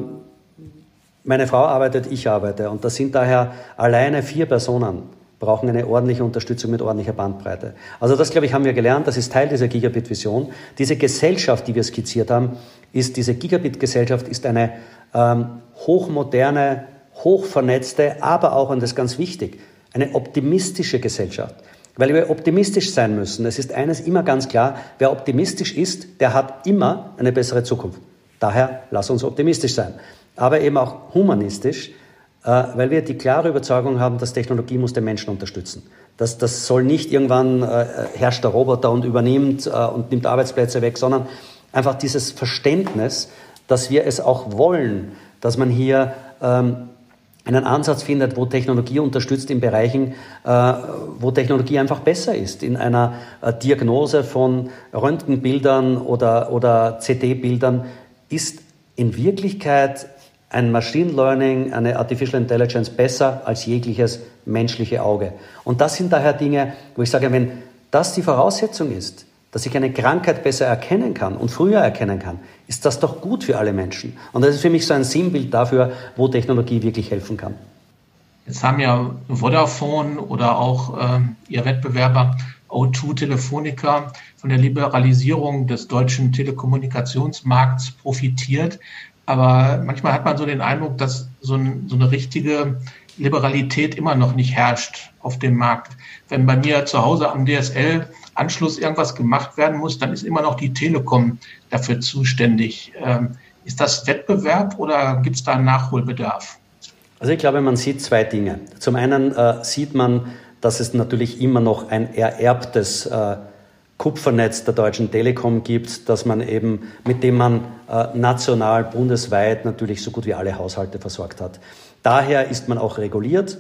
meine Frau arbeitet, ich arbeite. Und das sind daher alleine vier Personen, brauchen eine ordentliche Unterstützung mit ordentlicher Bandbreite. Also das, glaube ich, haben wir gelernt. Das ist Teil dieser Gigabit-Vision. Diese Gesellschaft, die wir skizziert haben, ist diese Gigabit-Gesellschaft ist eine ähm, hochmoderne, hochvernetzte, aber auch, und das ist ganz wichtig, eine optimistische Gesellschaft. Weil wir optimistisch sein müssen. Es ist eines immer ganz klar, wer optimistisch ist, der hat immer eine bessere Zukunft. Daher lass uns optimistisch sein. Aber eben auch humanistisch, äh, weil wir die klare Überzeugung haben, dass Technologie muss den Menschen unterstützen. Das, das soll nicht irgendwann äh, herrscht der Roboter und übernimmt äh, und nimmt Arbeitsplätze weg, sondern einfach dieses Verständnis, dass wir es auch wollen, dass man hier ähm, einen Ansatz findet, wo Technologie unterstützt in Bereichen, äh, wo Technologie einfach besser ist. In einer äh, Diagnose von Röntgenbildern oder, oder CD-Bildern ist in Wirklichkeit ein Machine Learning, eine Artificial Intelligence besser als jegliches menschliche Auge. Und das sind daher Dinge, wo ich sage, wenn das die Voraussetzung ist, dass ich eine Krankheit besser erkennen kann und früher erkennen kann, ist das doch gut für alle Menschen. Und das ist für mich so ein Sinnbild dafür, wo Technologie wirklich helfen kann. Jetzt haben ja Vodafone oder auch äh, ihr Wettbewerber O2 Telefonica von der Liberalisierung des deutschen Telekommunikationsmarkts profitiert. Aber manchmal hat man so den Eindruck, dass so, ein, so eine richtige Liberalität immer noch nicht herrscht auf dem Markt. Wenn bei mir zu Hause am DSL Anschluss irgendwas gemacht werden muss, dann ist immer noch die Telekom dafür zuständig. Ähm, ist das Wettbewerb oder gibt es da einen Nachholbedarf? Also ich glaube, man sieht zwei Dinge. Zum einen äh, sieht man, dass es natürlich immer noch ein ererbtes äh, Kupfernetz der Deutschen Telekom gibt, dass man eben, mit dem man äh, national, bundesweit natürlich so gut wie alle Haushalte versorgt hat. Daher ist man auch reguliert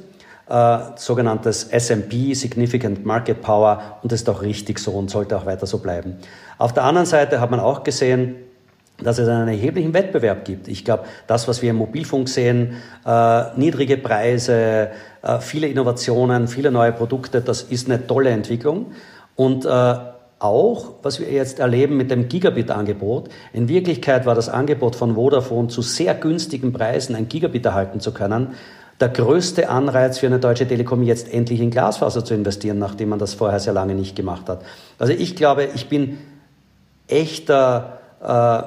äh, sogenanntes SMP, Significant Market Power, und das ist auch richtig so und sollte auch weiter so bleiben. Auf der anderen Seite hat man auch gesehen, dass es einen erheblichen Wettbewerb gibt. Ich glaube, das, was wir im Mobilfunk sehen, äh, niedrige Preise, äh, viele Innovationen, viele neue Produkte, das ist eine tolle Entwicklung. Und äh, auch, was wir jetzt erleben mit dem Gigabit-Angebot. In Wirklichkeit war das Angebot von Vodafone zu sehr günstigen Preisen ein Gigabit erhalten zu können der größte Anreiz für eine deutsche Telekom, jetzt endlich in Glasfaser zu investieren, nachdem man das vorher sehr lange nicht gemacht hat. Also ich glaube, ich bin echter, äh,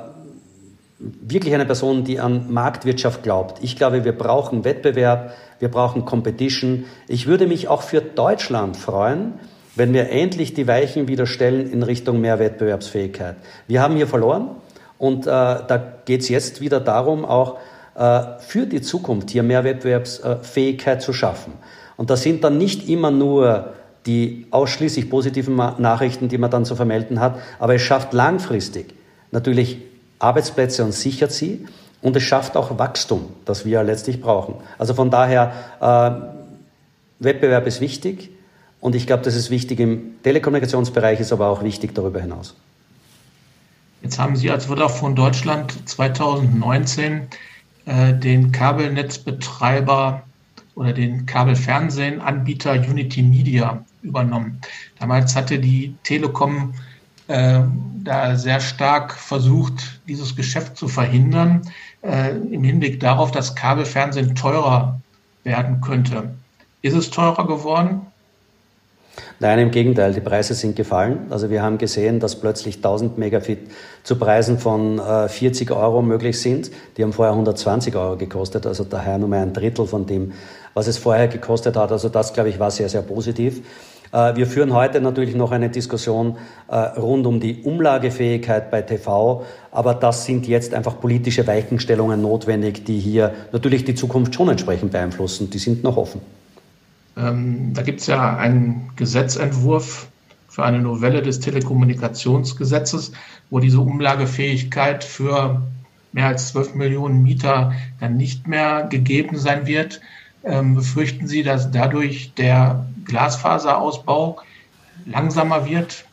wirklich eine Person, die an Marktwirtschaft glaubt. Ich glaube, wir brauchen Wettbewerb, wir brauchen Competition. Ich würde mich auch für Deutschland freuen, wenn wir endlich die Weichen wieder stellen in Richtung mehr Wettbewerbsfähigkeit. Wir haben hier verloren und äh, da geht es jetzt wieder darum, auch äh, für die Zukunft hier mehr Wettbewerbsfähigkeit zu schaffen. Und das sind dann nicht immer nur die ausschließlich positiven Nachrichten, die man dann zu vermelden hat, aber es schafft langfristig natürlich Arbeitsplätze und sichert sie und es schafft auch Wachstum, das wir letztlich brauchen. Also von daher, äh, Wettbewerb ist wichtig, Und ich glaube, das ist wichtig im Telekommunikationsbereich, ist aber auch wichtig darüber hinaus. Jetzt haben Sie als Vodafone Deutschland 2019 äh, den Kabelnetzbetreiber oder den Kabelfernsehenanbieter Unity Media übernommen. Damals hatte die Telekom äh, da sehr stark versucht, dieses Geschäft zu verhindern, äh, im Hinblick darauf, dass Kabelfernsehen teurer werden könnte. Ist es teurer geworden? Nein, im Gegenteil, die Preise sind gefallen. Also wir haben gesehen, dass plötzlich 1000 Megabit zu Preisen von äh, 40 Euro möglich sind. Die haben vorher 120 Euro gekostet, also daher nur mehr ein Drittel von dem, was es vorher gekostet hat. Also das, glaube ich, war sehr, sehr positiv. Äh, wir führen heute natürlich noch eine Diskussion äh, rund um die Umlagefähigkeit bei TV, aber das sind jetzt einfach politische Weichenstellungen notwendig, die hier natürlich die Zukunft schon entsprechend beeinflussen. Die sind noch offen. Ähm, da gibt es ja einen Gesetzentwurf für eine Novelle des Telekommunikationsgesetzes, wo diese Umlagefähigkeit für mehr als 12 Millionen Mieter dann nicht mehr gegeben sein wird. Ähm, befürchten Sie, dass dadurch der Glasfaserausbau langsamer wird?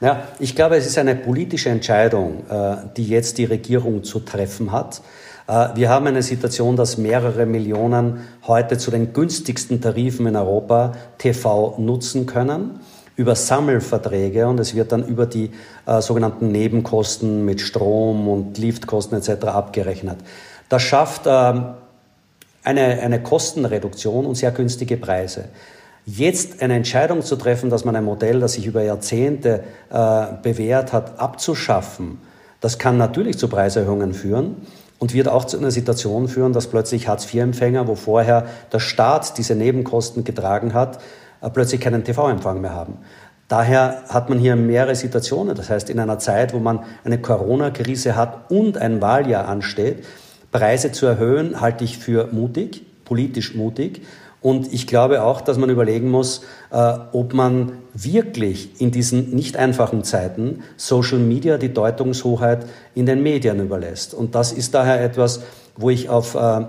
Ja, ich glaube, es ist eine politische Entscheidung, äh, die jetzt die Regierung zu treffen hat. Äh, wir haben eine Situation, dass mehrere Millionen heute zu den günstigsten Tarifen in Europa TV nutzen können über Sammelverträge und es wird dann über die äh, sogenannten Nebenkosten mit Strom und Liftkosten etc. abgerechnet. Das schafft äh, eine, eine Kostenreduktion und sehr günstige Preise. Jetzt eine Entscheidung zu treffen, dass man ein Modell, das sich über Jahrzehnte äh, bewährt hat, abzuschaffen, das kann natürlich zu Preiserhöhungen führen und wird auch zu einer Situation führen, dass plötzlich Hartz-IV-Empfänger, wo vorher der Staat diese Nebenkosten getragen hat, äh, plötzlich keinen TV-Empfang mehr haben. Daher hat man hier mehrere Situationen. Das heißt, in einer Zeit, wo man eine Corona-Krise hat und ein Wahljahr ansteht, Preise zu erhöhen, halte ich für mutig, politisch mutig. Und ich glaube auch, dass man überlegen muss, äh, ob man wirklich in diesen nicht einfachen Zeiten Social Media die Deutungshoheit in den Medien überlässt. Und das ist daher etwas, wo ich auf äh,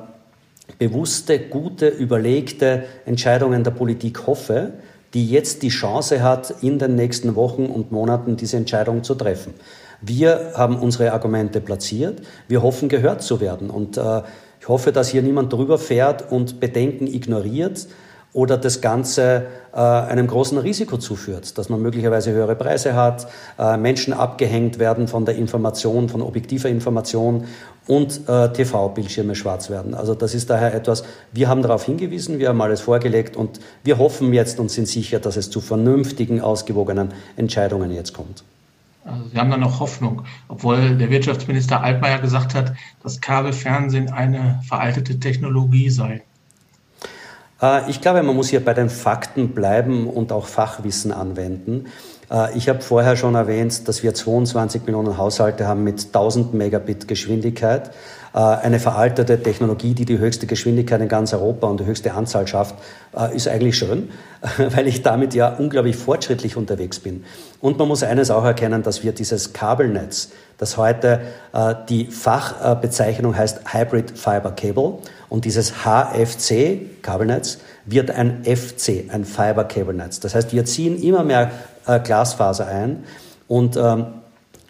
bewusste, gute, überlegte Entscheidungen der Politik hoffe, die jetzt die Chance hat, in den nächsten Wochen und Monaten diese Entscheidung zu treffen. Wir haben unsere Argumente platziert. Wir hoffen, gehört zu werden. Und äh, ich hoffe, dass hier niemand drüber fährt und Bedenken ignoriert oder das Ganze äh, einem großen Risiko zuführt, dass man möglicherweise höhere Preise hat, äh, Menschen abgehängt werden von der Information, von objektiver Information und äh, TV-Bildschirme schwarz werden. Also das ist daher etwas, wir haben darauf hingewiesen, wir haben alles vorgelegt und wir hoffen jetzt und sind sicher, dass es zu vernünftigen, ausgewogenen Entscheidungen jetzt kommt. Also Sie haben da noch Hoffnung, obwohl der Wirtschaftsminister Altmaier gesagt hat, dass Kabelfernsehen eine veraltete Technologie sei. Äh, ich glaube, man muss hier bei den Fakten bleiben und auch Fachwissen anwenden. Äh, ich habe vorher schon erwähnt, dass wir 22 Millionen Haushalte haben mit 1000 Megabit Geschwindigkeit. Äh, eine veraltete Technologie, die die höchste Geschwindigkeit in ganz Europa und die höchste Anzahl schafft, äh, ist eigentlich schön, [laughs] weil ich damit ja unglaublich fortschrittlich unterwegs bin. Und man muss eines auch erkennen, dass wir dieses Kabelnetz, das heute die Fachbezeichnung heißt Hybrid Fiber Cable und dieses HFC Kabelnetz wird ein FC, ein Fiber Cable Netz. Das heißt, wir ziehen immer mehr äh, Glasfaser ein. Und ähm,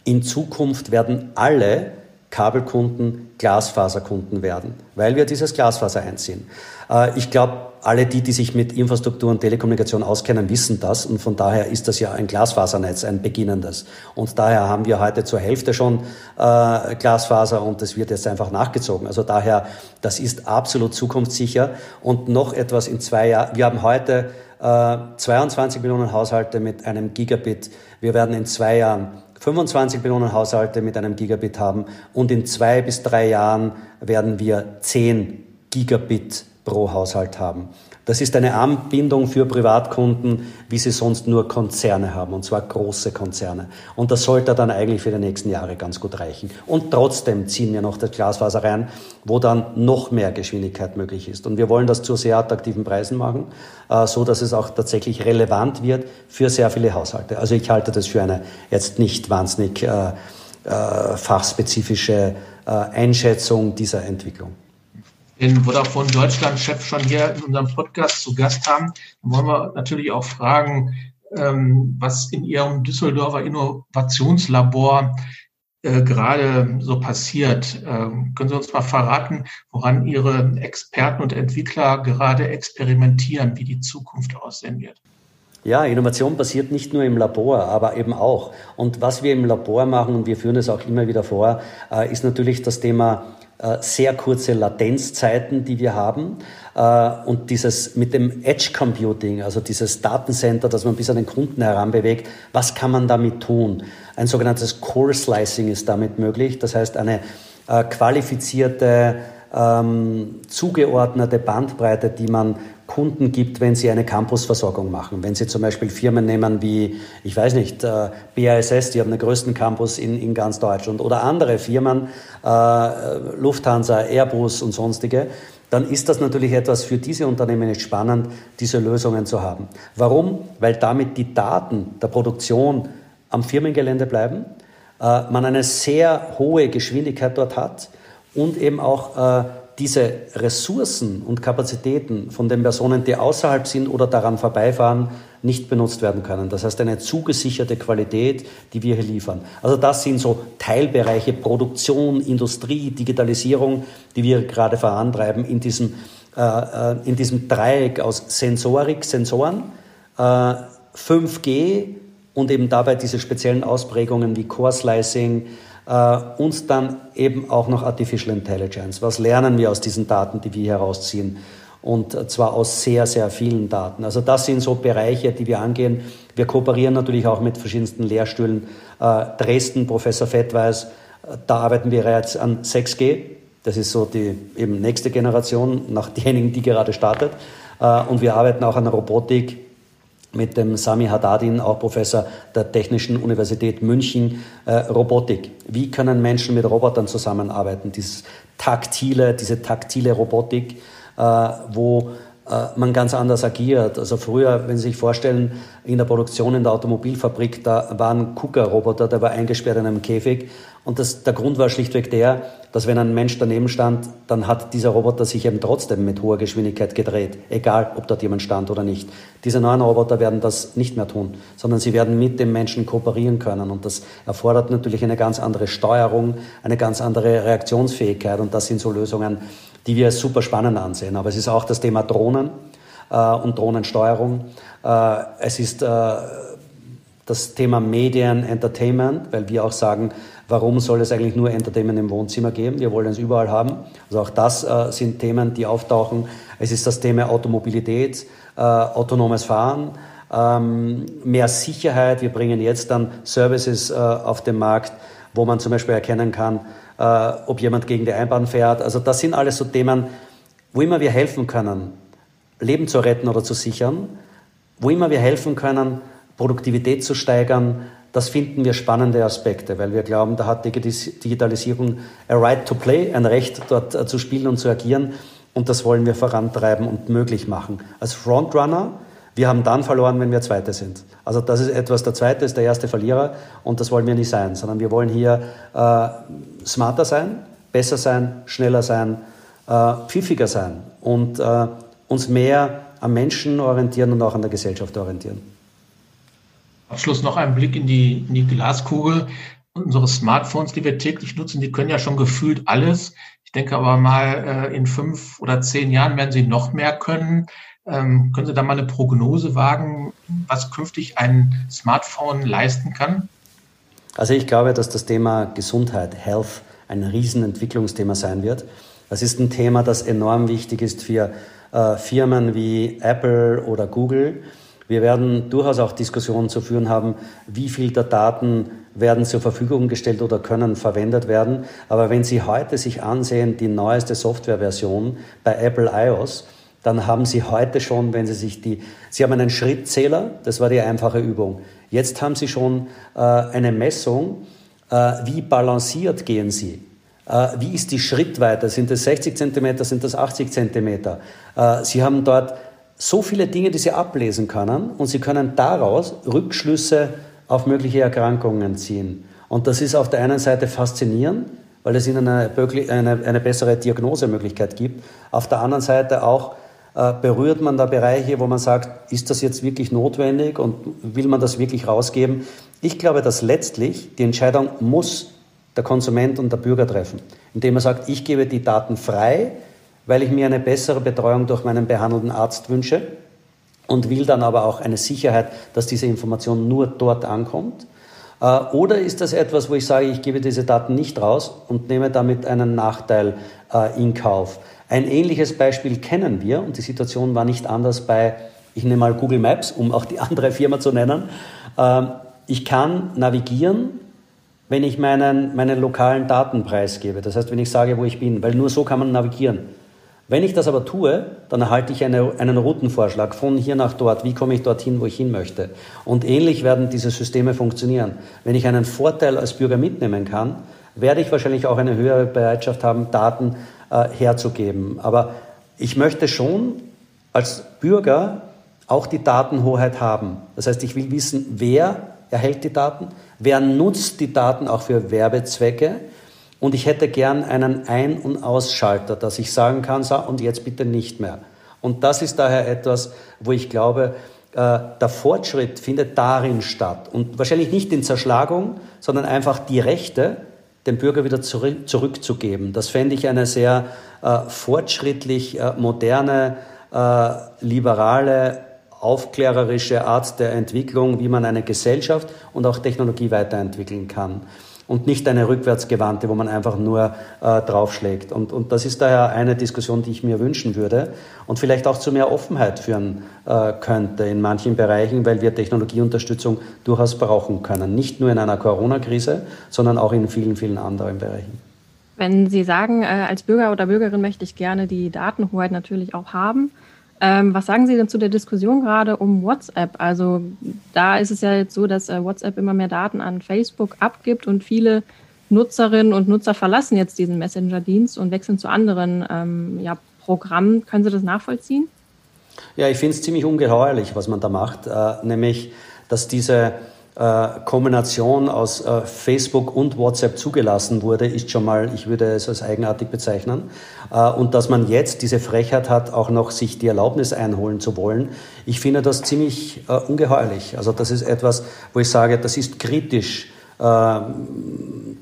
in Zukunft werden alle Kabelkunden Glasfaserkunden werden, weil wir dieses Glasfaser einziehen. Äh, ich glaube, alle die, die sich mit Infrastruktur und Telekommunikation auskennen, wissen das und von daher ist das ja ein Glasfasernetz, ein beginnendes. Und daher haben wir heute zur Hälfte schon äh, Glasfaser und das wird jetzt einfach nachgezogen. Also daher, das ist absolut zukunftssicher und noch etwas in zwei Jahren. Wir haben heute 22 äh, Millionen Haushalte mit einem Gigabit. Wir werden in zwei Jahren 25 Millionen Haushalte mit einem Gigabit haben und in zwei bis drei Jahren werden wir 10 Gigabit pro Haushalt haben. Das ist eine Anbindung für Privatkunden, wie sie sonst nur Konzerne haben, und zwar große Konzerne. Und das sollte dann eigentlich für die nächsten Jahre ganz gut reichen. Und trotzdem ziehen wir noch das Glasfaser rein, wo dann noch mehr Geschwindigkeit möglich ist. Und wir wollen das zu sehr attraktiven Preisen machen, äh, so dass es auch tatsächlich relevant wird für sehr viele Haushalte. Also ich halte das für eine jetzt nicht wahnsinnig äh, äh, fachspezifische äh, Einschätzung dieser Entwicklung. Den Vodafone Deutschland-Chef schon hier in unserem Podcast zu Gast haben, dann wollen wir natürlich auch fragen, ähm, was in Ihrem Düsseldorfer Innovationslabor äh, gerade so passiert. Ähm, können Sie uns mal verraten, woran Ihre Experten und Entwickler gerade experimentieren, wie die Zukunft aussehen wird? Ja, Innovation passiert nicht nur im Labor, aber eben auch. Und was wir im Labor machen, und wir führen es auch immer wieder vor, äh, ist natürlich das Thema sehr kurze Latenzzeiten, die wir haben. Äh, und dieses mit dem Edge Computing, also dieses Datencenter, das man bis an den Kunden heranbewegt, was kann man damit tun? Ein sogenanntes Core Slicing ist damit möglich. Das heißt, eine äh, qualifizierte, ähm, zugeordnete Bandbreite, die man Kunden gibt, wenn sie eine Campusversorgung machen. Wenn sie zum Beispiel Firmen nehmen wie, ich weiß nicht, äh, BASS, die haben den größten Campus in, in ganz Deutschland, oder andere Firmen, äh, Lufthansa, Airbus und sonstige, dann ist das natürlich etwas für diese Unternehmen jetzt spannend, diese Lösungen zu haben. Warum? Weil damit die Daten der Produktion am Firmengelände bleiben, äh, man eine sehr hohe Geschwindigkeit dort hat und eben auch äh, diese Ressourcen und Kapazitäten von den Personen, die außerhalb sind oder daran vorbeifahren, nicht benutzt werden können. Das heißt, eine zugesicherte Qualität, die wir hier liefern. Also das sind so Teilbereiche Produktion, Industrie, Digitalisierung, die wir gerade vorantreiben in diesem, äh, äh in diesem Dreieck aus Sensorik, Sensoren, äh, 5G und eben dabei diese speziellen Ausprägungen wie Core Slicing, und dann eben auch noch Artificial Intelligence. Was lernen wir aus diesen Daten, die wir herausziehen? Und zwar aus sehr, sehr vielen Daten. Also das sind so Bereiche, die wir angehen. Wir kooperieren natürlich auch mit verschiedensten Lehrstühlen. Äh, Dresden, Professor Fettweis, äh, da arbeiten wir jetzt an 6G. Das ist so die eben nächste Generation nach [laughs] denjenigen, die gerade startet. Äh, und wir arbeiten auch an Robotik mit dem Sami Haddadin, auch Professor der Technischen Universität München, äh, Robotik. Wie können Menschen mit Robotern zusammenarbeiten? Dieses taktile, diese taktile Robotik, äh, wo äh, man ganz anders agiert. Also früher, wenn Sie sich vorstellen, in der Produktion in der Automobilfabrik, da war ein KUKA-Roboter, der war eingesperrt in einem Käfig. Und das, der Grund war schlichtweg der, dass wenn ein Mensch daneben stand, dann hat dieser Roboter sich eben trotzdem mit hoher Geschwindigkeit gedreht, egal ob dort jemand stand oder nicht. Diese neuen Roboter werden das nicht mehr tun, sondern sie werden mit dem Menschen kooperieren können. Und das erfordert natürlich eine ganz andere Steuerung, eine ganz andere Reaktionsfähigkeit. Und das sind so Lösungen, die wir als super spannend ansehen. Aber es ist auch das Thema Drohnen äh, und Drohnensteuerung. Äh, es ist äh, das Thema Medien, Entertainment, weil wir auch sagen, warum soll es eigentlich nur Entertainment im Wohnzimmer geben? Wir wollen es überall haben. Also auch das äh, sind Themen, die auftauchen. Es ist das Thema Automobilität, äh, autonomes Fahren, ähm, mehr Sicherheit. Wir bringen jetzt dann Services äh, auf den Markt, wo man zum Beispiel erkennen kann, äh, ob jemand gegen die Einbahn fährt. Also das sind alles so Themen, wo immer wir helfen können, Leben zu retten oder zu sichern, wo immer wir helfen können, Produktivität zu steigern, das finden wir spannende Aspekte, weil wir glauben, da hat Digitalisierung a right to play, ein Recht dort äh, zu spielen und zu agieren und das wollen wir vorantreiben und möglich machen. Als Frontrunner wir haben dann verloren, wenn wir Zweite sind. Also das ist etwas, der Zweite ist der erste Verlierer und das wollen wir nicht sein, sondern wir wollen hier äh, smarter sein, besser sein, schneller sein, äh, pfiffiger sein und äh, uns mehr am Menschen orientieren und auch an der Gesellschaft orientieren. Abschluss noch ein Blick in die, in die Glaskugel. Unsere Smartphones, die wir täglich nutzen, die können ja schon gefühlt alles. Ich denke aber mal, äh, in fünf oder zehn Jahren werden sie noch mehr können. Ähm, können Sie da mal eine Prognose wagen, was künftig ein Smartphone leisten kann? Also ich glaube, dass das Thema Gesundheit, Health, ein Riesenentwicklungsthema sein wird. Das ist ein Thema, das enorm wichtig ist für äh, Firmen wie Apple oder Google. Wir werden durchaus auch Diskussionen zu führen haben, wie viel der Daten werden zur Verfügung gestellt oder können verwendet werden. Aber wenn Sie heute sich ansehen, die neueste Softwareversion bei Apple iOS, dann haben Sie heute schon, wenn Sie sich die, Sie haben einen Schrittzähler, das war die einfache Übung. Jetzt haben Sie schon äh, eine Messung, äh, wie balanciert gehen Sie. Äh, wie ist die Schrittweite? Sind das 60 Zentimeter, sind das 80 Zentimeter? Äh, Sie haben dort so viele Dinge, die Sie ablesen können und Sie können daraus Rückschlüsse auf mögliche Erkrankungen ziehen. Und das ist auf der einen Seite faszinierend, weil es ihnen eine, eine, eine bessere Diagnosemöglichkeit gibt. Auf der anderen Seite auch äh, berührt man da Bereiche, wo man sagt, ist das jetzt wirklich notwendig und will man das wirklich rausgeben? Ich glaube, dass letztlich die Entscheidung muss der Konsument und der Bürger treffen, indem er sagt, ich gebe die Daten frei, weil ich mir eine bessere Betreuung durch meinen behandelnden Arzt wünsche und will dann aber auch eine Sicherheit, dass diese Information nur dort ankommt. Äh, oder ist das etwas, wo ich sage, ich gebe diese Daten nicht raus und nehme damit einen Nachteil äh, in Kauf? Ein ähnliches Beispiel kennen wir und die Situation war nicht anders bei, ich nehme mal Google Maps, um auch die andere Firma zu nennen. Ähm, ich kann navigieren, wenn ich meinen, meinen lokalen Daten preisgebe. Das heißt, wenn ich sage, wo ich bin, weil nur so kann man navigieren. Wenn ich das aber tue, dann erhalte ich eine, einen Routenvorschlag von hier nach dort. Wie komme ich dorthin, wo ich hin möchte? Und ähnlich werden diese Systeme funktionieren. Wenn ich einen Vorteil als Bürger mitnehmen kann, werde ich wahrscheinlich auch eine höhere Bereitschaft haben, Daten äh, herzugeben. Aber ich möchte schon als Bürger auch die Datenhoheit haben. Das heißt, ich will wissen, wer erhält die Daten, wer nutzt die Daten auch für Werbezwecke. Und ich hätte gern einen Ein- und Ausschalter, dass ich sagen kann, so, und jetzt bitte nicht mehr. Und das ist daher etwas, wo ich glaube, äh, der Fortschritt findet darin statt. Und wahrscheinlich nicht in Zerschlagung, sondern einfach die Rechte dem Bürger wieder zurück, zurückzugeben. Das fände ich eine sehr äh, fortschrittlich, äh, moderne, äh, liberale, aufklärerische Art der Entwicklung, wie man eine Gesellschaft und auch Technologie weiterentwickeln kann und nicht eine rückwärtsgewandte, wo man einfach nur äh, draufschlägt. Und, und das ist daher eine Diskussion, die ich mir wünschen würde und vielleicht auch zu mehr Offenheit führen äh, könnte in manchen Bereichen, weil wir Technologieunterstützung durchaus brauchen können. Nicht nur in einer Corona-Krise, sondern auch in vielen, vielen anderen Bereichen. Wenn Sie sagen, äh, als Bürger oder Bürgerin möchte ich gerne die Datenhoheit natürlich auch haben, ähm, was sagen Sie denn zu der Diskussion gerade um WhatsApp? Also da ist es ja jetzt so, dass äh, WhatsApp immer mehr Daten an Facebook abgibt und viele Nutzerinnen und Nutzer verlassen jetzt diesen Messenger-Dienst und wechseln zu anderen ähm, ja, Programmen. Können Sie das nachvollziehen? Ja, ich finde es ziemlich ungeheuerlich, was man da macht, äh, nämlich dass diese Kombination aus äh, Facebook und WhatsApp zugelassen wurde, ist schon mal, ich würde es als eigenartig bezeichnen. Äh, und dass man jetzt diese Frechheit hat, auch noch sich die Erlaubnis einholen zu wollen, ich finde das ziemlich ungeheuerlich. Also das ist etwas, wo ich sage, das ist kritisch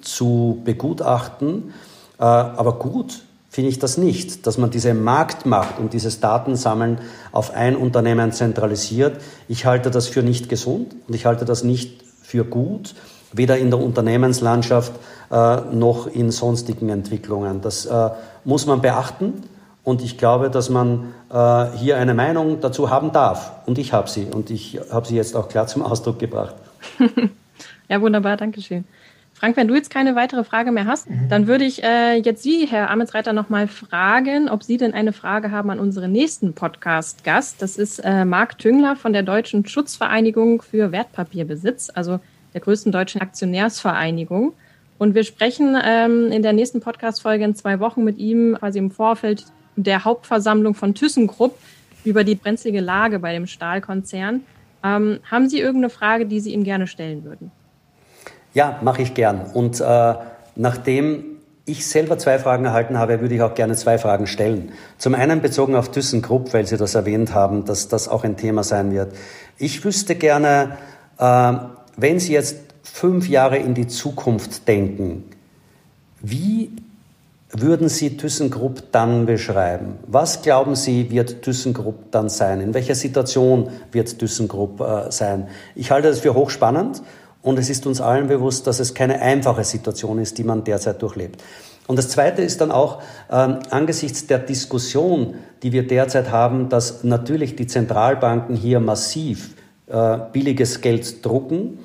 zu begutachten, aber gut finde ich das nicht, dass man diese Marktmacht und dieses Datensammeln auf ein Unternehmen zentralisiert. Ich halte das für nicht gesund und ich halte das nicht für gut, weder in der Unternehmenslandschaft äh, noch in sonstigen Entwicklungen. Das äh, muss man beachten und ich glaube, dass man äh, hier eine Meinung dazu haben darf und ich habe sie und ich habe sie jetzt auch klar zum Ausdruck gebracht. [laughs] ja, wunderbar, danke schön. Frank, wenn du jetzt keine weitere Frage mehr hast, mhm. dann würde ich äh, jetzt Sie, Herr Ametsreiter, nochmal fragen, ob Sie denn eine Frage haben an unseren nächsten Podcast-Gast. Das ist äh, Marc Tüngler von der Deutschen Schutzvereinigung für Wertpapierbesitz, also der größten deutschen Aktionärsvereinigung. Und wir sprechen ähm, in der nächsten Podcast-Folge in zwei Wochen mit ihm quasi im Vorfeld der Hauptversammlung von ThyssenKrupp über die brenzlige Lage bei dem Stahlkonzern. Ähm, haben Sie irgendeine Frage, die Sie ihm gerne stellen würden? Ja, mache ich gern. Und äh, nachdem ich selber zwei Fragen erhalten habe, würde ich auch gerne zwei Fragen stellen. Zum einen bezogen auf ThyssenKrupp, weil Sie das erwähnt haben, dass das auch ein Thema sein wird. Ich wüsste gerne, äh, wenn Sie jetzt fünf Jahre in die Zukunft denken, wie würden Sie ThyssenKrupp dann beschreiben? Was glauben Sie, wird ThyssenKrupp dann sein? In welcher Situation wird ThyssenKrupp äh, sein? Ich halte das für hochspannend und es ist uns allen bewusst, dass es keine einfache Situation ist, die man derzeit durchlebt. Und das Zweite ist dann auch ähm, angesichts der Diskussion, die wir derzeit haben, dass natürlich die Zentralbanken hier massiv äh, billiges Geld drucken,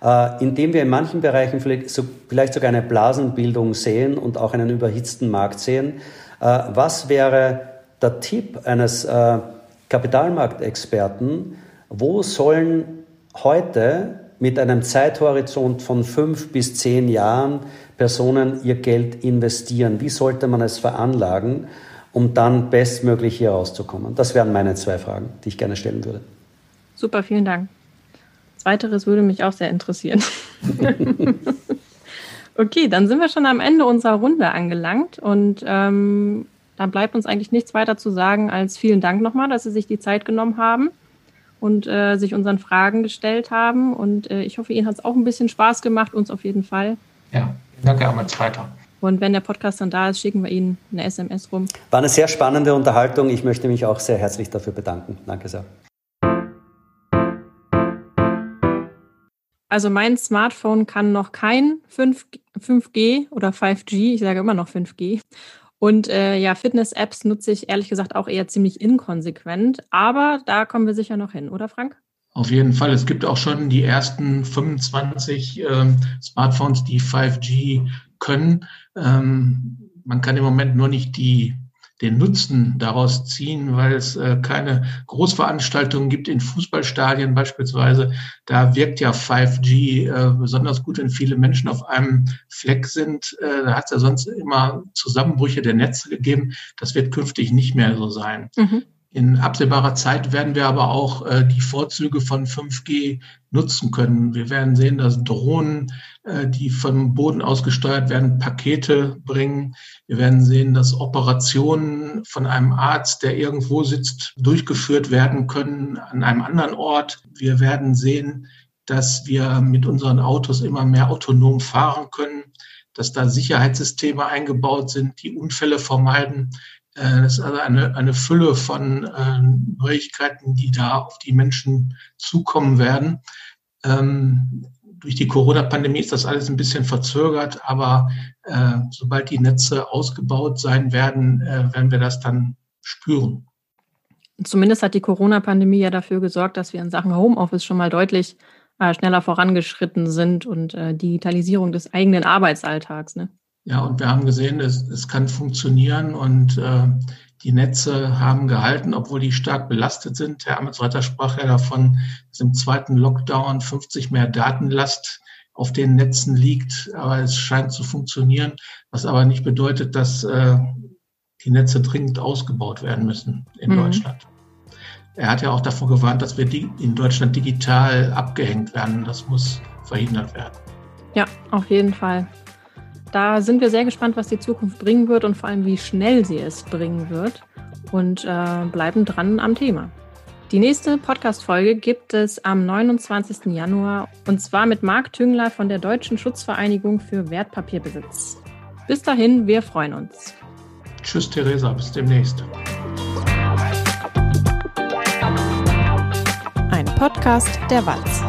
äh, indem wir in manchen Bereichen vielleicht, so, vielleicht, sogar eine Blasenbildung sehen und auch einen überhitzten Markt sehen. Äh, was wäre der Tipp eines äh, Kapitalmarktexperten? Wo sollen heute mit einem Zeithorizont von fünf bis zehn Jahren Personen ihr Geld investieren? Wie sollte man es veranlagen, um dann bestmöglich hier rauszukommen? Das wären meine zwei Fragen, die ich gerne stellen würde. Super, vielen Dank. Zweiteres würde mich auch sehr interessieren. [laughs] Okay, dann sind wir schon am Ende unserer Runde angelangt und ähm, dann bleibt uns eigentlich nichts weiter zu sagen als vielen Dank nochmal, dass Sie sich die Zeit genommen haben und äh, sich unseren Fragen gestellt haben. Und äh, ich hoffe, Ihnen hat es auch ein bisschen Spaß gemacht, uns auf jeden Fall. Ja, danke auch mal weiter. Und wenn der Podcast dann da ist, schicken wir Ihnen eine SMS rum. War eine sehr spannende Unterhaltung. Ich möchte mich auch sehr herzlich dafür bedanken. Danke sehr. Also mein Smartphone kann noch kein 5, 5G oder 5G, ich sage immer noch 5G. Und äh, ja, Fitness-Apps nutze ich ehrlich gesagt auch eher ziemlich inkonsequent. Aber da kommen wir sicher noch hin, oder Frank? Auf jeden Fall. Es gibt auch schon die ersten 25 ähm, Smartphones, die 5G können. Ähm, man kann im Moment nur nicht die den Nutzen daraus ziehen, weil es äh, keine Großveranstaltungen gibt in Fußballstadien beispielsweise. Da wirkt ja 5G äh, besonders gut, wenn viele Menschen auf einem Fleck sind. Äh, da hat es ja sonst immer Zusammenbrüche der Netze gegeben. Das wird künftig nicht mehr so sein. Mhm. In absehbarer Zeit werden wir aber auch äh, die Vorzüge von 5G nutzen können. Wir werden sehen, dass Drohnen, die vom Boden aus gesteuert werden, Pakete bringen. Wir werden sehen, dass Operationen von einem Arzt, der irgendwo sitzt, durchgeführt werden können an einem anderen Ort. Wir werden sehen, dass wir mit unseren Autos immer mehr autonom fahren können, dass da Sicherheitssysteme eingebaut sind, die Unfälle vermeiden. Äh, das ist also eine, eine Fülle von äh, Neuigkeiten, die da auf die Menschen zukommen werden. Durch die Corona-Pandemie ist das alles ein bisschen verzögert, aber äh, sobald die Netze ausgebaut sein werden, äh, werden wir das dann spüren. Zumindest hat die Corona-Pandemie ja dafür gesorgt, dass wir in Sachen Homeoffice schon mal deutlich äh, schneller vorangeschritten sind und äh, Digitalisierung des eigenen Arbeitsalltags. Ne? Ja, und wir haben gesehen, es, es kann funktionieren und äh, die Netze haben gehalten, obwohl die stark belastet sind. Herr Amtsreiter sprach ja davon, dass im zweiten Lockdown 50 mehr Datenlast auf den Netzen liegt, aber es scheint zu funktionieren, was aber nicht bedeutet, dass äh, die Netze dringend ausgebaut werden müssen in mhm. Deutschland. Er hat ja auch davor gewarnt, dass wir in Deutschland digital abgehängt werden. Das muss verhindert werden. Ja, auf jeden Fall. Da sind wir sehr gespannt, was die Zukunft bringen wird und vor allem, wie schnell sie es bringen wird und äh, bleiben dran am Thema. Die nächste Podcast-Folge gibt es am 29. Januar und zwar mit Marc Tüngler von der Deutschen Schutzvereinigung für Wertpapierbesitz. Bis dahin, wir freuen uns. Tschüss, Theresa, bis demnächst. Ein Podcast der Walz.